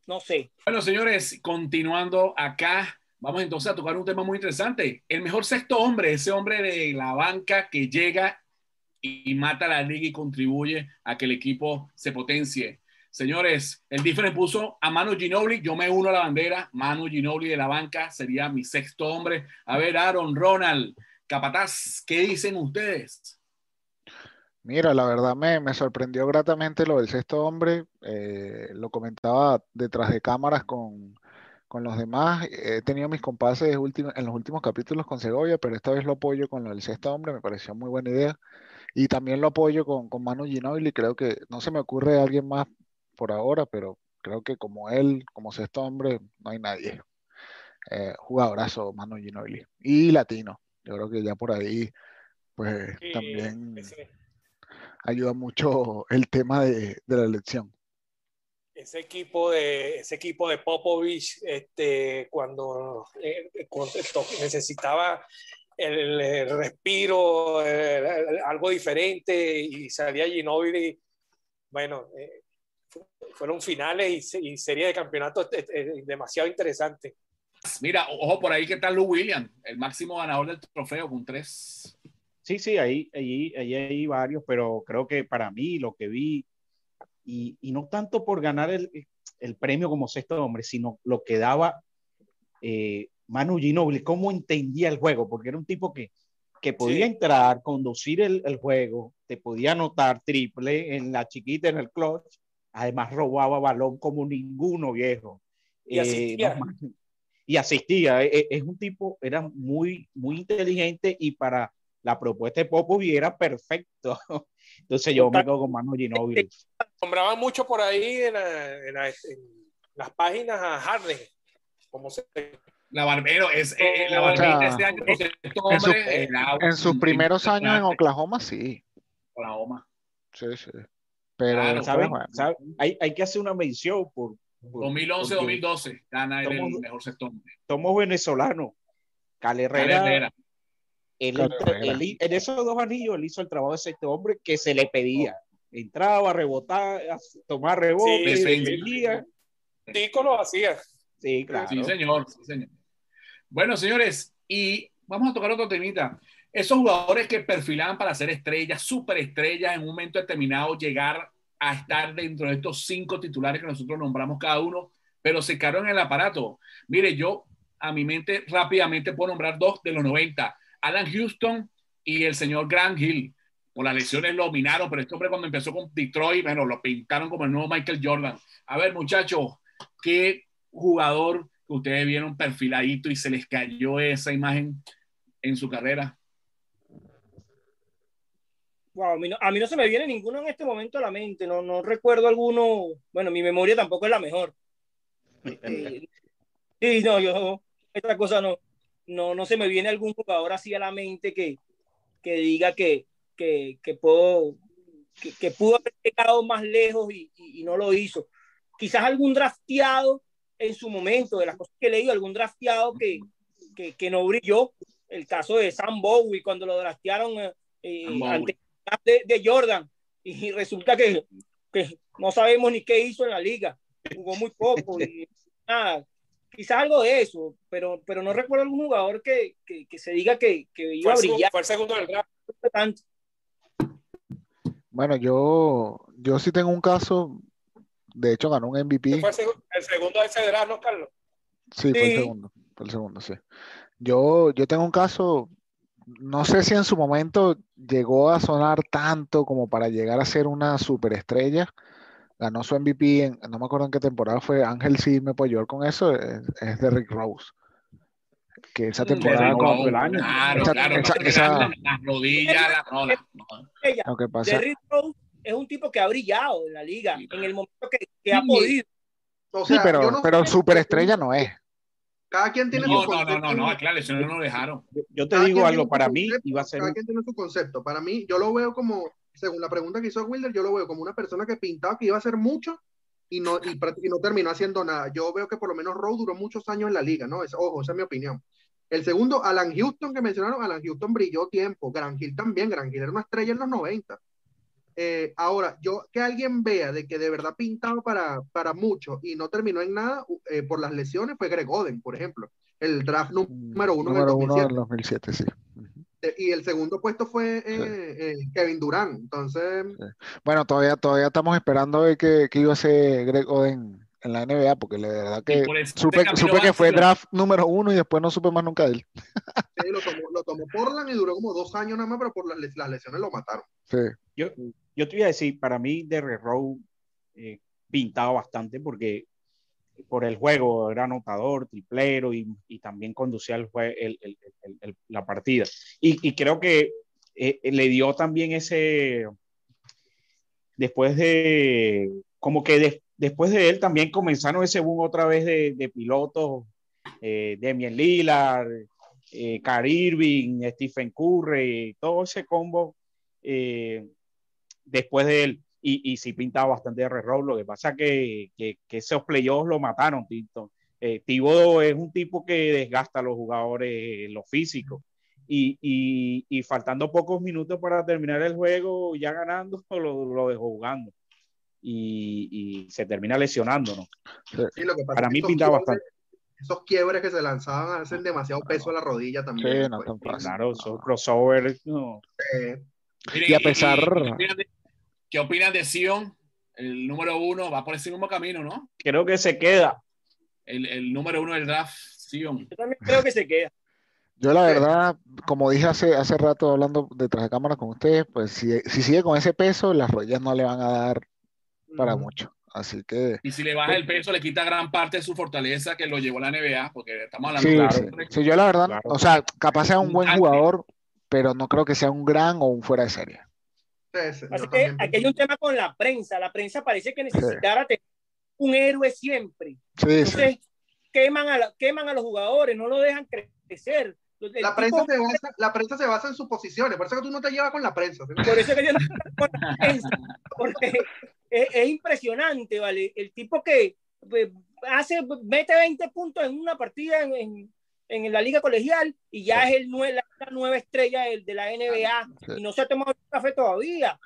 no sé. Bueno, señores, continuando acá, vamos entonces a tocar un tema muy interesante. El mejor sexto hombre, ese hombre de la banca que llega y mata a la liga y contribuye a que el equipo se potencie. Señores, el diferente puso a Manu Ginobili. Yo me uno a la bandera. Manu Ginobili de la banca sería mi sexto hombre. A ver, Aaron, Ronald, Capataz, ¿qué dicen ustedes? Mira, la verdad me, me sorprendió gratamente lo del sexto hombre. Eh, lo comentaba detrás de cámaras con, con los demás. He tenido mis compases en los últimos capítulos con Segovia, pero esta vez lo apoyo con lo del sexto hombre. Me pareció muy buena idea. Y también lo apoyo con, con Manu Ginobili. Creo que no se me ocurre alguien más por ahora, pero creo que como él, como sexto hombre, no hay nadie. Eh, jugadorazo Manu Ginobili. Y latino. Yo creo que ya por ahí, pues también ayuda mucho el tema de, de, la elección. Ese equipo de, ese equipo de Popovich, este, cuando, eh, necesitaba el, el respiro, algo diferente y salía Ginobili, bueno, eh, fueron finales y, y serie de campeonatos eh, demasiado interesantes. Mira, ojo por ahí que está Lou Williams, el máximo ganador del trofeo con tres. Sí, sí, ahí, ahí, ahí hay varios, pero creo que para mí lo que vi, y, y no tanto por ganar el, el, premio como sexto hombre, sino lo que daba eh, Manu Ginobili, cómo entendía el juego, porque era un tipo que, que podía sí. entrar, conducir el, el, juego, te podía anotar triple en la chiquita, en el clutch, además robaba balón como ninguno viejo. Y asistía. Eh, no, y asistía. Es, es, un tipo, era muy, muy inteligente y para la propuesta de Popovich era perfecto. [LAUGHS] Entonces yo me quedo con Manu Ginobili. Nombraban mucho por ahí en, la, en, la, en las páginas a Harden. Como se... La Barbero es eh, la Barbero o sea, este año este en, su, en, en, sus primeros años en Oklahoma sí. Oklahoma. Sí, sí. Pero claro, ¿saben? ¿saben? Hay, hay que hacer una mención por 2011-2012 gana el, somos, el mejor sector. Somos venezolanos. Cal Herrera, Cal Herrera. Él, él, en esos dos anillos él hizo el trabajo de sexto hombre que se le pedía. Entraba, rebotaba, tomar rebote, sí, Tico lo hacía. Sí, claro. Sí, señor, sí, señor. Bueno, señores, y vamos a tocar otro temita. Esos jugadores que perfilaban para ser estrellas, superestrellas, en un momento determinado llegar a estar dentro de estos cinco titulares que nosotros nombramos cada uno, pero se quedaron en el aparato. Mire, yo a mi mente rápidamente puedo nombrar dos de los 90, Alan Houston y el señor Grant Hill. Por las lesiones lo dominaron, pero este hombre cuando empezó con Detroit, bueno, lo pintaron como el nuevo Michael Jordan. A ver, muchachos, ¿qué jugador que ustedes vieron perfiladito y se les cayó esa imagen en su carrera? Wow, a, mí no, a mí no se me viene ninguno en este momento a la mente, no, no recuerdo alguno, bueno, mi memoria tampoco es la mejor. [LAUGHS] Eh, sí, no, yo, esta cosa no, no, no se me viene algún jugador así a la mente que, que diga que, que, que puedo, que, que, pudo haber llegado más lejos y, y, y, no lo hizo. Quizás algún drafteado en su momento, de las cosas que he leído, algún drafteado que, que, que no brilló. El caso de Sam Bowie, cuando lo draftearon eh, ante de, de, Jordan y resulta que, que, no sabemos ni qué hizo en la liga, jugó muy poco y [LAUGHS] nada, quizás algo de eso, pero, pero no recuerdo algún jugador que, que, que se diga que, que iba a brillar. Fue el segundo del draft. Bueno, yo, yo sí tengo un caso, de hecho ganó un MVP. ¿Fue el, seg el segundo de ese draft, no, Carlos? Sí, sí, fue el segundo, fue el segundo, sí. Yo, yo tengo un caso no sé si en su momento llegó a sonar tanto como para llegar a ser una superestrella. Ganó su MVP, en, no me acuerdo en qué temporada fue. Ángel sí me apoyó con eso, es, es de Rick Rose. Que esa temporada con el año. Claro, esa, claro, esa, esa, las rodillas, la rola. Lo que pasa. Rick Rose es un tipo que ha brillado en la liga en el momento que, que ha podido. O sea, sí, pero, no pero superestrella no es. Cada quien tiene no, su no, concepto. No, no, no, claro, eso no lo dejaron. Yo te cada digo algo, para mí concepto, iba a ser... Cada quien tiene su concepto. Para mí, yo lo veo como, según la pregunta que hizo Wilder, yo lo veo como una persona que pintaba que iba a hacer mucho y no, y, y no terminó haciendo nada. Yo veo que por lo menos Rowe duró muchos años en la liga, ¿no? Es, ojo, esa es mi opinión. El segundo, Alan Houston, que mencionaron, Alan Houston brilló tiempo. Gran Hill también, Gran Hill era una estrella en los 90. Eh, ahora, yo que alguien vea de que de verdad pintaba para, para mucho y no terminó en nada eh, por las lesiones fue Greg Oden, por ejemplo el draft número uno, número del 2007. Uno del 2007 sí. este, y el segundo puesto fue eh, eh, Kevin Durant. Entonces, Bueno, todavía, todavía estamos esperando a ver qué, qué iba a hacer Greg Oden en la NBA, porque la verdad que el supe, que fue draft número uno y después no supe más nunca de él. sí, lo, tomó, lo tomó Portland y duró como dos años nada más, pero por las, les- las lesiones lo mataron. Sí. Yo, yo te iba a decir, para mí Derrick Rose eh, pintaba bastante porque por el juego era anotador, triplero y, y también conducía el el- el- la partida. Y, y creo que eh, le dio también ese, después de, como que de- después de él también comenzaron ese boom otra vez de, de pilotos, eh, Demian Lillard, eh, Irving, Stephen Curry, todo ese combo eh, después de él. Y, y sí pintaba bastante de Roll. Lo que pasa que, que, que esos playoffs lo mataron, Tito. Eh, Thibodeau es un tipo que desgasta a los jugadores eh, lo físico. Y, y, y faltando pocos minutos para terminar el juego, ya ganando, lo, lo dejó jugando. Y, y se termina lesionando, ¿no? Sí, lo que pasa Para es que mí esos pintaba quiebres- Esos quiebres que se lanzaban hacen demasiado peso a la rodilla también. Sí, no pues. tan fácil. Claro, esos crossovers, no. Eh, Miren, Y a pesar- ¿qué opinan de- ¿Qué opinan de Sion? El número uno va por ese mismo camino, ¿no? Creo que se queda. El, el número uno del draft, Sion. Yo también creo que se queda. Yo la verdad, como dije hace, hace rato hablando detrás de cámara con ustedes, pues si, si sigue con ese peso, las rodillas no le van a dar para ujú. mucho. Así que Y si le baja el peso, le quita gran parte de su fortaleza que lo llevó a la NBA, porque estamos hablando sí, de sí. Sí, yo la verdad, Claro. o sea, capaz sea un buen jugador, pero no creo que sea un gran o un fuera de serie. Sí, sí, Así que también aquí hay un tema con la prensa. La prensa parece que necesitara tener un héroe siempre. Sí, sí. Entonces, queman a, la- queman a los jugadores, no lo dejan crecer. La tipo- prensa, se basa, la prensa se basa en suposiciones, por eso que tú no te llevas con la prensa. ¿sí? Por eso que yo no con la prensa, porque es, es impresionante, ¿vale? El tipo que eh, hace, mete 20 puntos en una partida en, en- en la liga colegial y ya es el nue- la, nueva estrella del- de, la NBA Sí. y no se ha tomado el café todavía.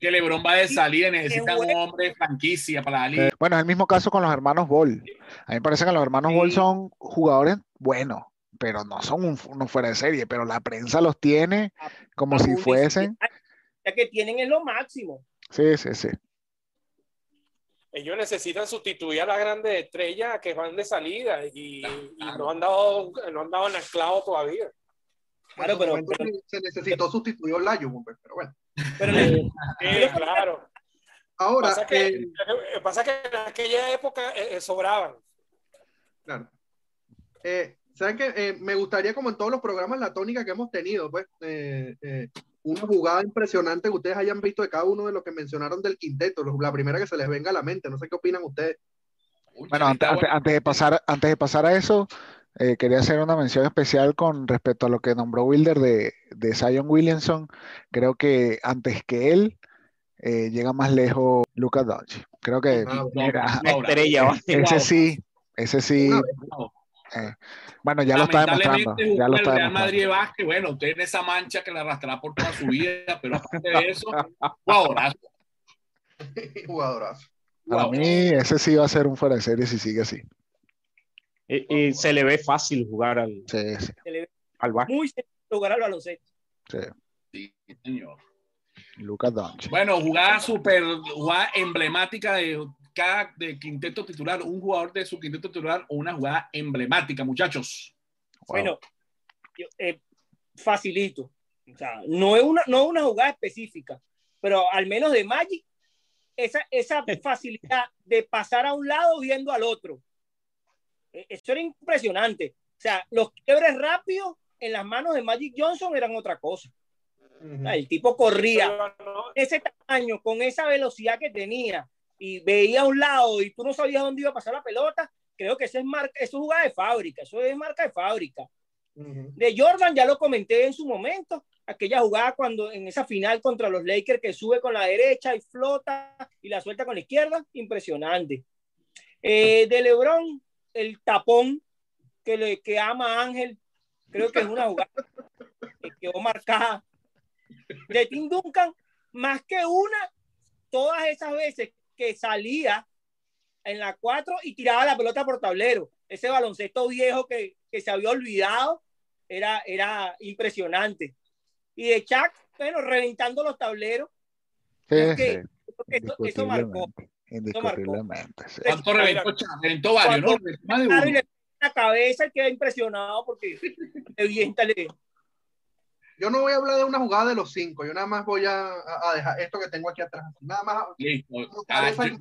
que LeBron va de salida y necesita Qué un hombre de franquicia para la liga. Eh, Bueno, es el mismo caso con los hermanos Ball. A mí me parece que los hermanos Sí. Ball son jugadores buenos, pero no son un, uno fuera de serie, pero la prensa los tiene como si fuesen. Ya que tienen es lo máximo. Sí, sí, sí. Ellos necesitan sustituir a las grandes estrellas que van de salida y, y no han dado no han dado en el clavo todavía. Claro, pero, se necesitó sustituir a Olajuwon, pero bueno. pero Sí, claro. Ahora, Pasa que, eh, eh, pasa que en aquella época eh, eh, sobraban. Claro. Eh, ¿Saben qué? Eh, me gustaría, como en todos los programas, la tónica que hemos tenido, pues, eh, eh, una jugada impresionante que ustedes hayan visto de cada uno de los que mencionaron del quinteto, la primera que se les venga a la mente, no sé qué opinan ustedes. Uy, Bueno, antes, antes- antes de pasar, antes de pasar a eso, eh, quería hacer una mención especial con respecto a lo que nombró Wilder de, de Zion Williamson. Creo que antes que él eh, llega más lejos Lucas Doncic. Creo que Ah, mira, Una estrella, [LAUGHS] ese sí, ese sí. Eh, bueno, ya lo está demostrando. Ya lo el está Real Madrid básquet, bueno, usted en esa mancha que la arrastrará por toda su vida, pero aparte de eso, jugadorazo. [LAUGHS] Jugadorazo. Para Wow. mí, ese sí va a ser un fuera de serie si sigue así. Eh, eh, se le ve fácil jugar al, Sí, sí, se le ve al básquet. muy sencillo jugar al baloncesto. sí. Sí, señor. Lucas Doncic. Bueno, jugada súper, jugada emblemática de cada de quinteto titular, un jugador de su quinteto titular o una jugada emblemática, muchachos. Wow. Bueno, yo, eh, facilito. O sea, no es una, no es una jugada específica, pero al menos de Magic, esa, esa facilidad de pasar a un lado viendo al otro. Eh, Eso era impresionante. O sea, los quiebres rápidos en las manos de Magic Johnson eran otra cosa. El tipo corría ¿no? ese tamaño, con esa velocidad que tenía, y veía a un lado y tú no sabías dónde iba a pasar la pelota, creo que eso es marca, eso es jugada de fábrica, eso es marca de fábrica. De Jordan ya lo comenté en su momento, aquella jugada cuando en esa final contra los Lakers que sube con la derecha y flota y la suelta con la izquierda, impresionante. Eh, de LeBron, el tapón que le que ama a Ángel, creo que es una jugada que quedó marcada. De Tim Duncan, más que una, todas esas veces que salía en la 4 y tiraba la pelota por tablero. Ese baloncesto viejo que, que se había olvidado era, era impresionante. y de Chuck, bueno, reventando los tableros. Sí, Es que sí, eso, eso marcó. indiscutiblemente, sí. ¿Cuánto reventó Chá? Reventó varios, ¿no? Más de uno. le la cabeza y queda impresionado porque [LAUGHS] evidentemente Yo no voy a hablar de una jugada de los cinco, yo nada más voy a, dejar esto que tengo aquí atrás. Nada más. Listo. Ah, yo,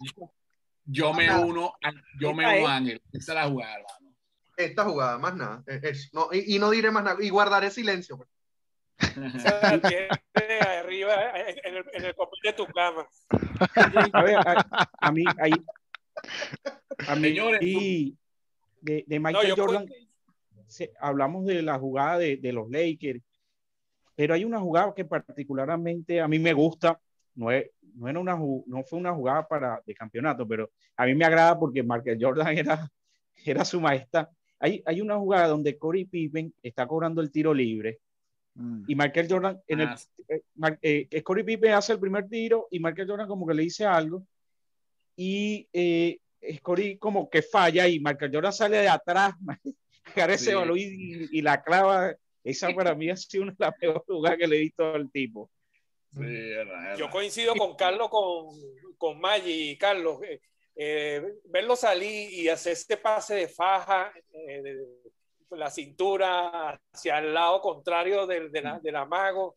yo me Nada. uno, a- yo me uno a Ángel. Esa es la jugada, hermano. esta jugada, más nada. eh, eso. No, y, y no diré más nada. Y guardaré silencio. pues. [LAUGHS] Arriba en el, en el papel de tu cama. A ver, a, a mí, ahí, a mí, Señores, y de, de Michael Jordan, se- hablamos de la jugada de, de los Lakers, pero hay una jugada que particularmente a mí me gusta, no, es, no, era una, no fue una jugada para, de campeonato, pero a mí me agrada porque Michael Jordan [LAUGHS] era, era su maestra. Hay, hay una jugada donde Corey Pippen está cobrando el tiro libre Mm. y Michael Jordan, en el, Ah, eh, Mar- eh, Scottie Pippen hace el primer tiro y Michael Jordan como que le dice algo y eh, Scottie como que falla y Michael Jordan sale de atrás, [LAUGHS] agarra ese Sí. balón y, y la clava. Esa para mí ha sido una de las peores jugadas que le he visto al tipo. Sí, era- era. Yo coincido con Carlos, con, con Maggi y Carlos. eh, eh, verlo salir y hacer este pase de faja, eh, de- la cintura hacia el lado contrario del, de la, del amago.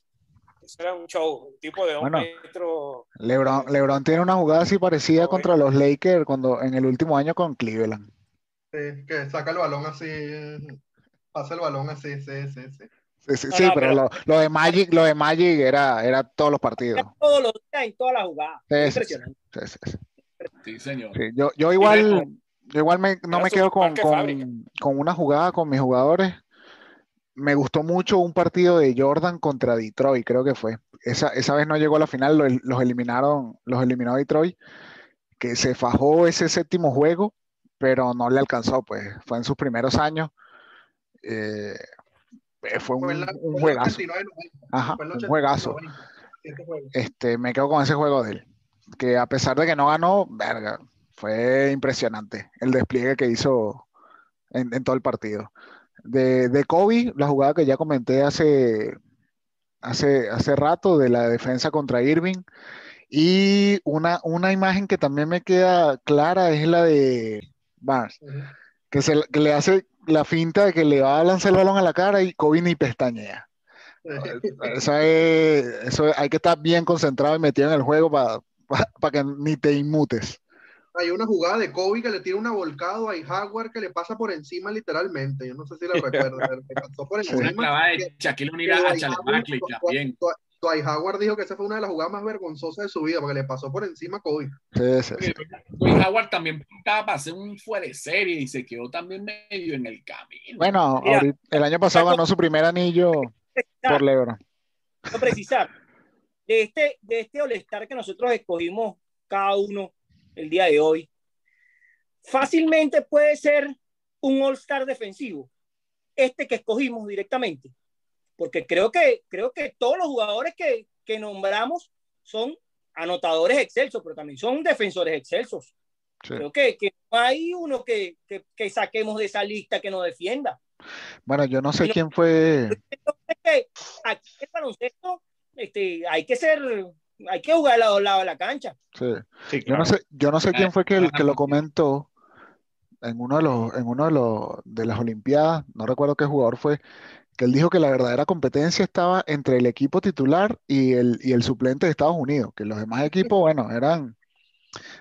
Eso era un show, un tipo de dos Bueno. metros. LeBron, LeBron tiene una jugada así parecida No, contra los Lakers cuando en el último año con Cleveland. Sí, que saca el balón así. Pasa el balón así, sí, sí, sí. Sí, sí, No, sí, no, pero pero- lo, lo de Magic, lo de Magic era, era todos los partidos. todos los días en todas las jugadas. Impresionante. Sí, sí, sí. Sí, señor. Sí, yo, yo igual, yo igual me, no me quedo con, con, con una jugada con mis jugadores. Me gustó mucho un partido de Jordan contra Detroit, creo que fue. Esa, esa vez no llegó a la final, lo- los eliminaron, los eliminó Detroit, que se fajó ese séptimo juego, pero no le alcanzó, pues fue en sus primeros años. Eh, eh, fue un, la- juegazo. 89, Ajá, fue en el un 89, juegazo. 90, siete juegos. Este, me quedo con ese juego de él. Que a pesar de que no ganó, verga, fue impresionante el despliegue que hizo en, en todo el partido. De, de Kobe, la jugada que ya comenté hace, hace, hace rato de la defensa contra Irving. Y una, una imagen que también me queda clara es la de Barnes, que, se, que le hace la finta de que le va a lanzar el balón a la cara y Kobe ni pestañea. Eso, es- eso hay que estar bien concentrado y metido en el juego para que ni te inmutes. Hay una jugada de Kobe que le tira una volcado a Howard que le pasa por encima literalmente. Yo no sé si lo recuerdan. pero Le pasó por Sí. Encima. de que- Shaquille que O'Neal a Dwight Charles Howard- Barkley también. Dwight- Howard dijo que esa fue una de las jugadas más vergonzosas de su vida porque le pasó por encima a Kobe. Sí, sí, sí. Dwight Howard también pintaba para hacer un fuera de serie y se quedó también medio en el camino. Bueno, Mira, ahorita- el año pasado ganó su primer anillo por LeBron. Precisar, de este, de este All-Star que nosotros escogimos cada uno el día de hoy, fácilmente puede ser un All-Star defensivo, este que escogimos directamente, porque creo que, creo que todos los jugadores que, que nombramos son anotadores excelsos, pero también son defensores excelsos. Sí. Creo que, que no hay uno que, que, que saquemos de esa lista que nos defienda. Bueno, yo no sé no- quién fue. Aquí en el baloncesto este, hay que ser, hay que jugar a los dos lados de la cancha. Sí. Sí, Yo no sé, yo no sé quién fue que, el- Ajá, que lo contigo. comentó en uno de los, en uno de los de las Olimpiadas, no recuerdo qué jugador fue, que él dijo que la verdadera competencia estaba entre el equipo titular y el, y el suplente de Estados Unidos, que los demás equipos, bueno, eran,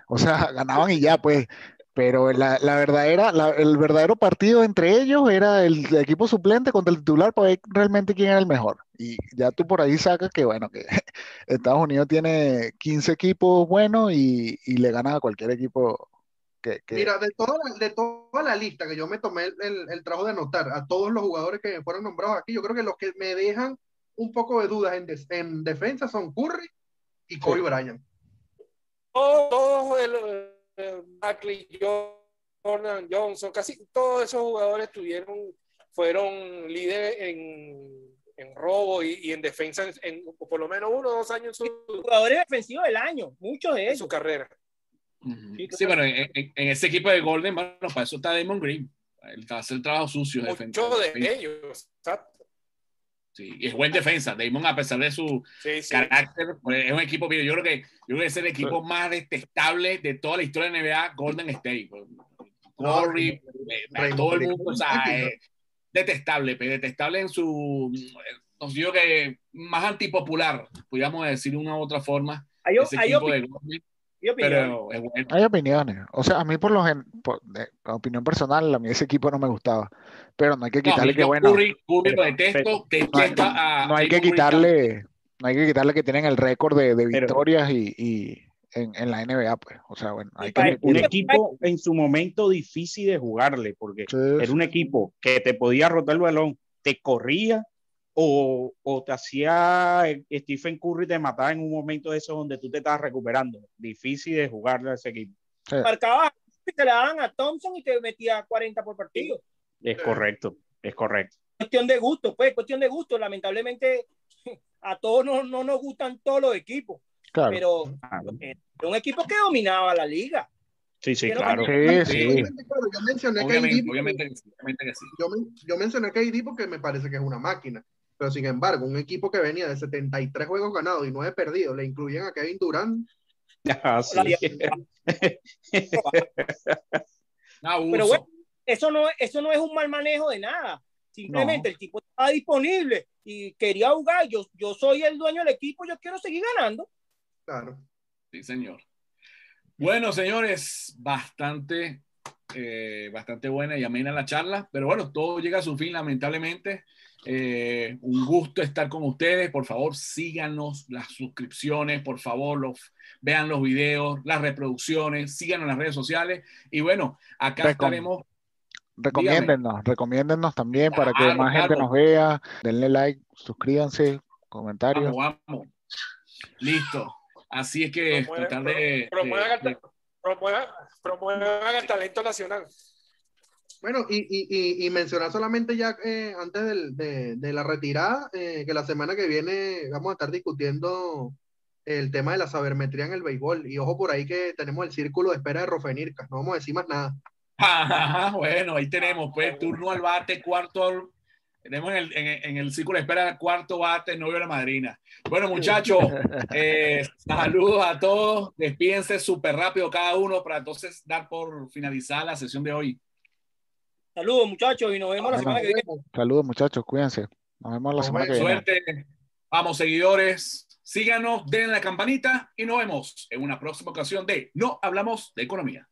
o sea, [LAUGHS] ganaban y ya, pues, pero la, la verdadera, el verdadero partido entre ellos era el, equipo suplente contra el titular para ver realmente quién era el mejor. Y ya tú por ahí sacas que, bueno, que [LAUGHS] Estados Unidos tiene 15 equipos buenos y, y le gana a cualquier equipo que, que- Mira, de toda la, de toda la lista que yo me tomé el, el- el trabajo de anotar a todos los jugadores que fueron nombrados aquí, yo creo que los que me dejan un poco de dudas en, des- en defensa son Curry y Kobe Bryant. Todos, todos el, el Barkley, Jordan, Johnson, casi todos esos jugadores tuvieron, fueron líderes en, en robo y, y en defensa en, en por lo menos uno o dos años en su, Jugadores defensivos del año, muchos de en su ellos. carrera. Sí, bueno, en, en- en ese equipo de Golden, bueno, para eso está Damon Green. Él hace el trabajo sucio. de Muchos de ellos. exacto. Sí, y es buen defensa. Damon, a pesar de su Sí, sí. carácter, pues, es un equipo, yo creo que yo creo que es el equipo más detestable de toda la historia de NBA, Golden State. pues. Curry, eh, Raymond todo el mundo, o sea, eh, detestable, pero detestable en su, eh, no sé, yo que más antipopular, podríamos decir de una u otra forma, Hay, ese hay equipo de Golden, pero bueno. Hay opiniones. O sea, a mí por lo gen, por, de- opinión personal, a mí ese equipo no me gustaba. Pero no hay que No, quitarle mí que bueno, Curry, Curry lo pero- detesto, no a no hay que Green quitarle, no hay que quitarle que tienen el récord de, de Pero- victorias y, y en, en la NBA, pues. O sea, bueno, hay que un equipo en su momento difícil de jugarle, porque Sí, era un equipo que te podía rotar el balón, te corría o, o te hacía eh, Stephen Curry te mataba en un momento de esos donde tú te estabas recuperando. Difícil de jugarle a ese equipo. Sí. Marcaba y te la daban a Thompson y te metía 40 por partido. Es Sí. correcto, es correcto. Cuestión de gusto, pues, cuestión de gusto. Lamentablemente, [LAUGHS] a todos no, no nos gustan todos los equipos, Claro. pero Claro. era un equipo que dominaba la liga. Sí, sí, claro. Sí, sí. Obviamente, claro, yo mencioné Obviamente, porque- obviamente, que sí, obviamente que sí. yo, men- yo mencioné KD porque me parece que es una máquina. Pero sin embargo, un equipo que venía de 73 juegos ganados y 9 perdidos, le incluyen a Kevin Durant. [LAUGHS] Ah, sí. Abuso. [LAUGHS] Pero bueno, eso no, eso no es un mal manejo de nada. Simplemente el tipo estaba disponible y quería jugar. Yo, yo soy el dueño del equipo, yo quiero seguir ganando. Claro. Sí, señor. Bueno, señores, bastante, eh, bastante buena y amena la charla, pero bueno, todo llega a su fin, lamentablemente. Eh, un gusto estar con ustedes. Por favor, síganos las suscripciones, por favor, los, vean los videos, las reproducciones, síganos en las redes sociales. Y bueno, acá Recom- estaremos. Recomiéndennos, recomiéndennos también para que Claro, más gente nos vea. Denle like, suscríbanse, comentarios. Vamos, vamos. Listo. Así es que tratar de. promuevan, de- el, promuevan- promuevan el talento nacional. Bueno, y, y, y, y mencionar solamente ya eh, antes del- de, de la retirada, eh, que la semana que viene vamos a estar discutiendo el tema de la sabermetría en el béisbol. Y ojo por ahí que tenemos el círculo de espera de Rofenirca. No vamos a decir más nada. Ajá, [LAUGHS] bueno, ahí tenemos, pues, turno al bate, cuarto, al- tenemos en el, en, el- en el círculo de espera, cuarto bate, novio de la madrina. Bueno, muchachos, [LAUGHS] eh, saludos a todos, despídense súper rápido cada uno para entonces dar por finalizada la sesión de hoy. Saludos, muchachos, y nos vemos la semana que viene. Saludos, muchachos, cuídense. Nos vemos la Nos semana que viene. Suerte, vamos, seguidores, síganos, den la campanita y nos vemos en una próxima ocasión de No Hablamos de Economía.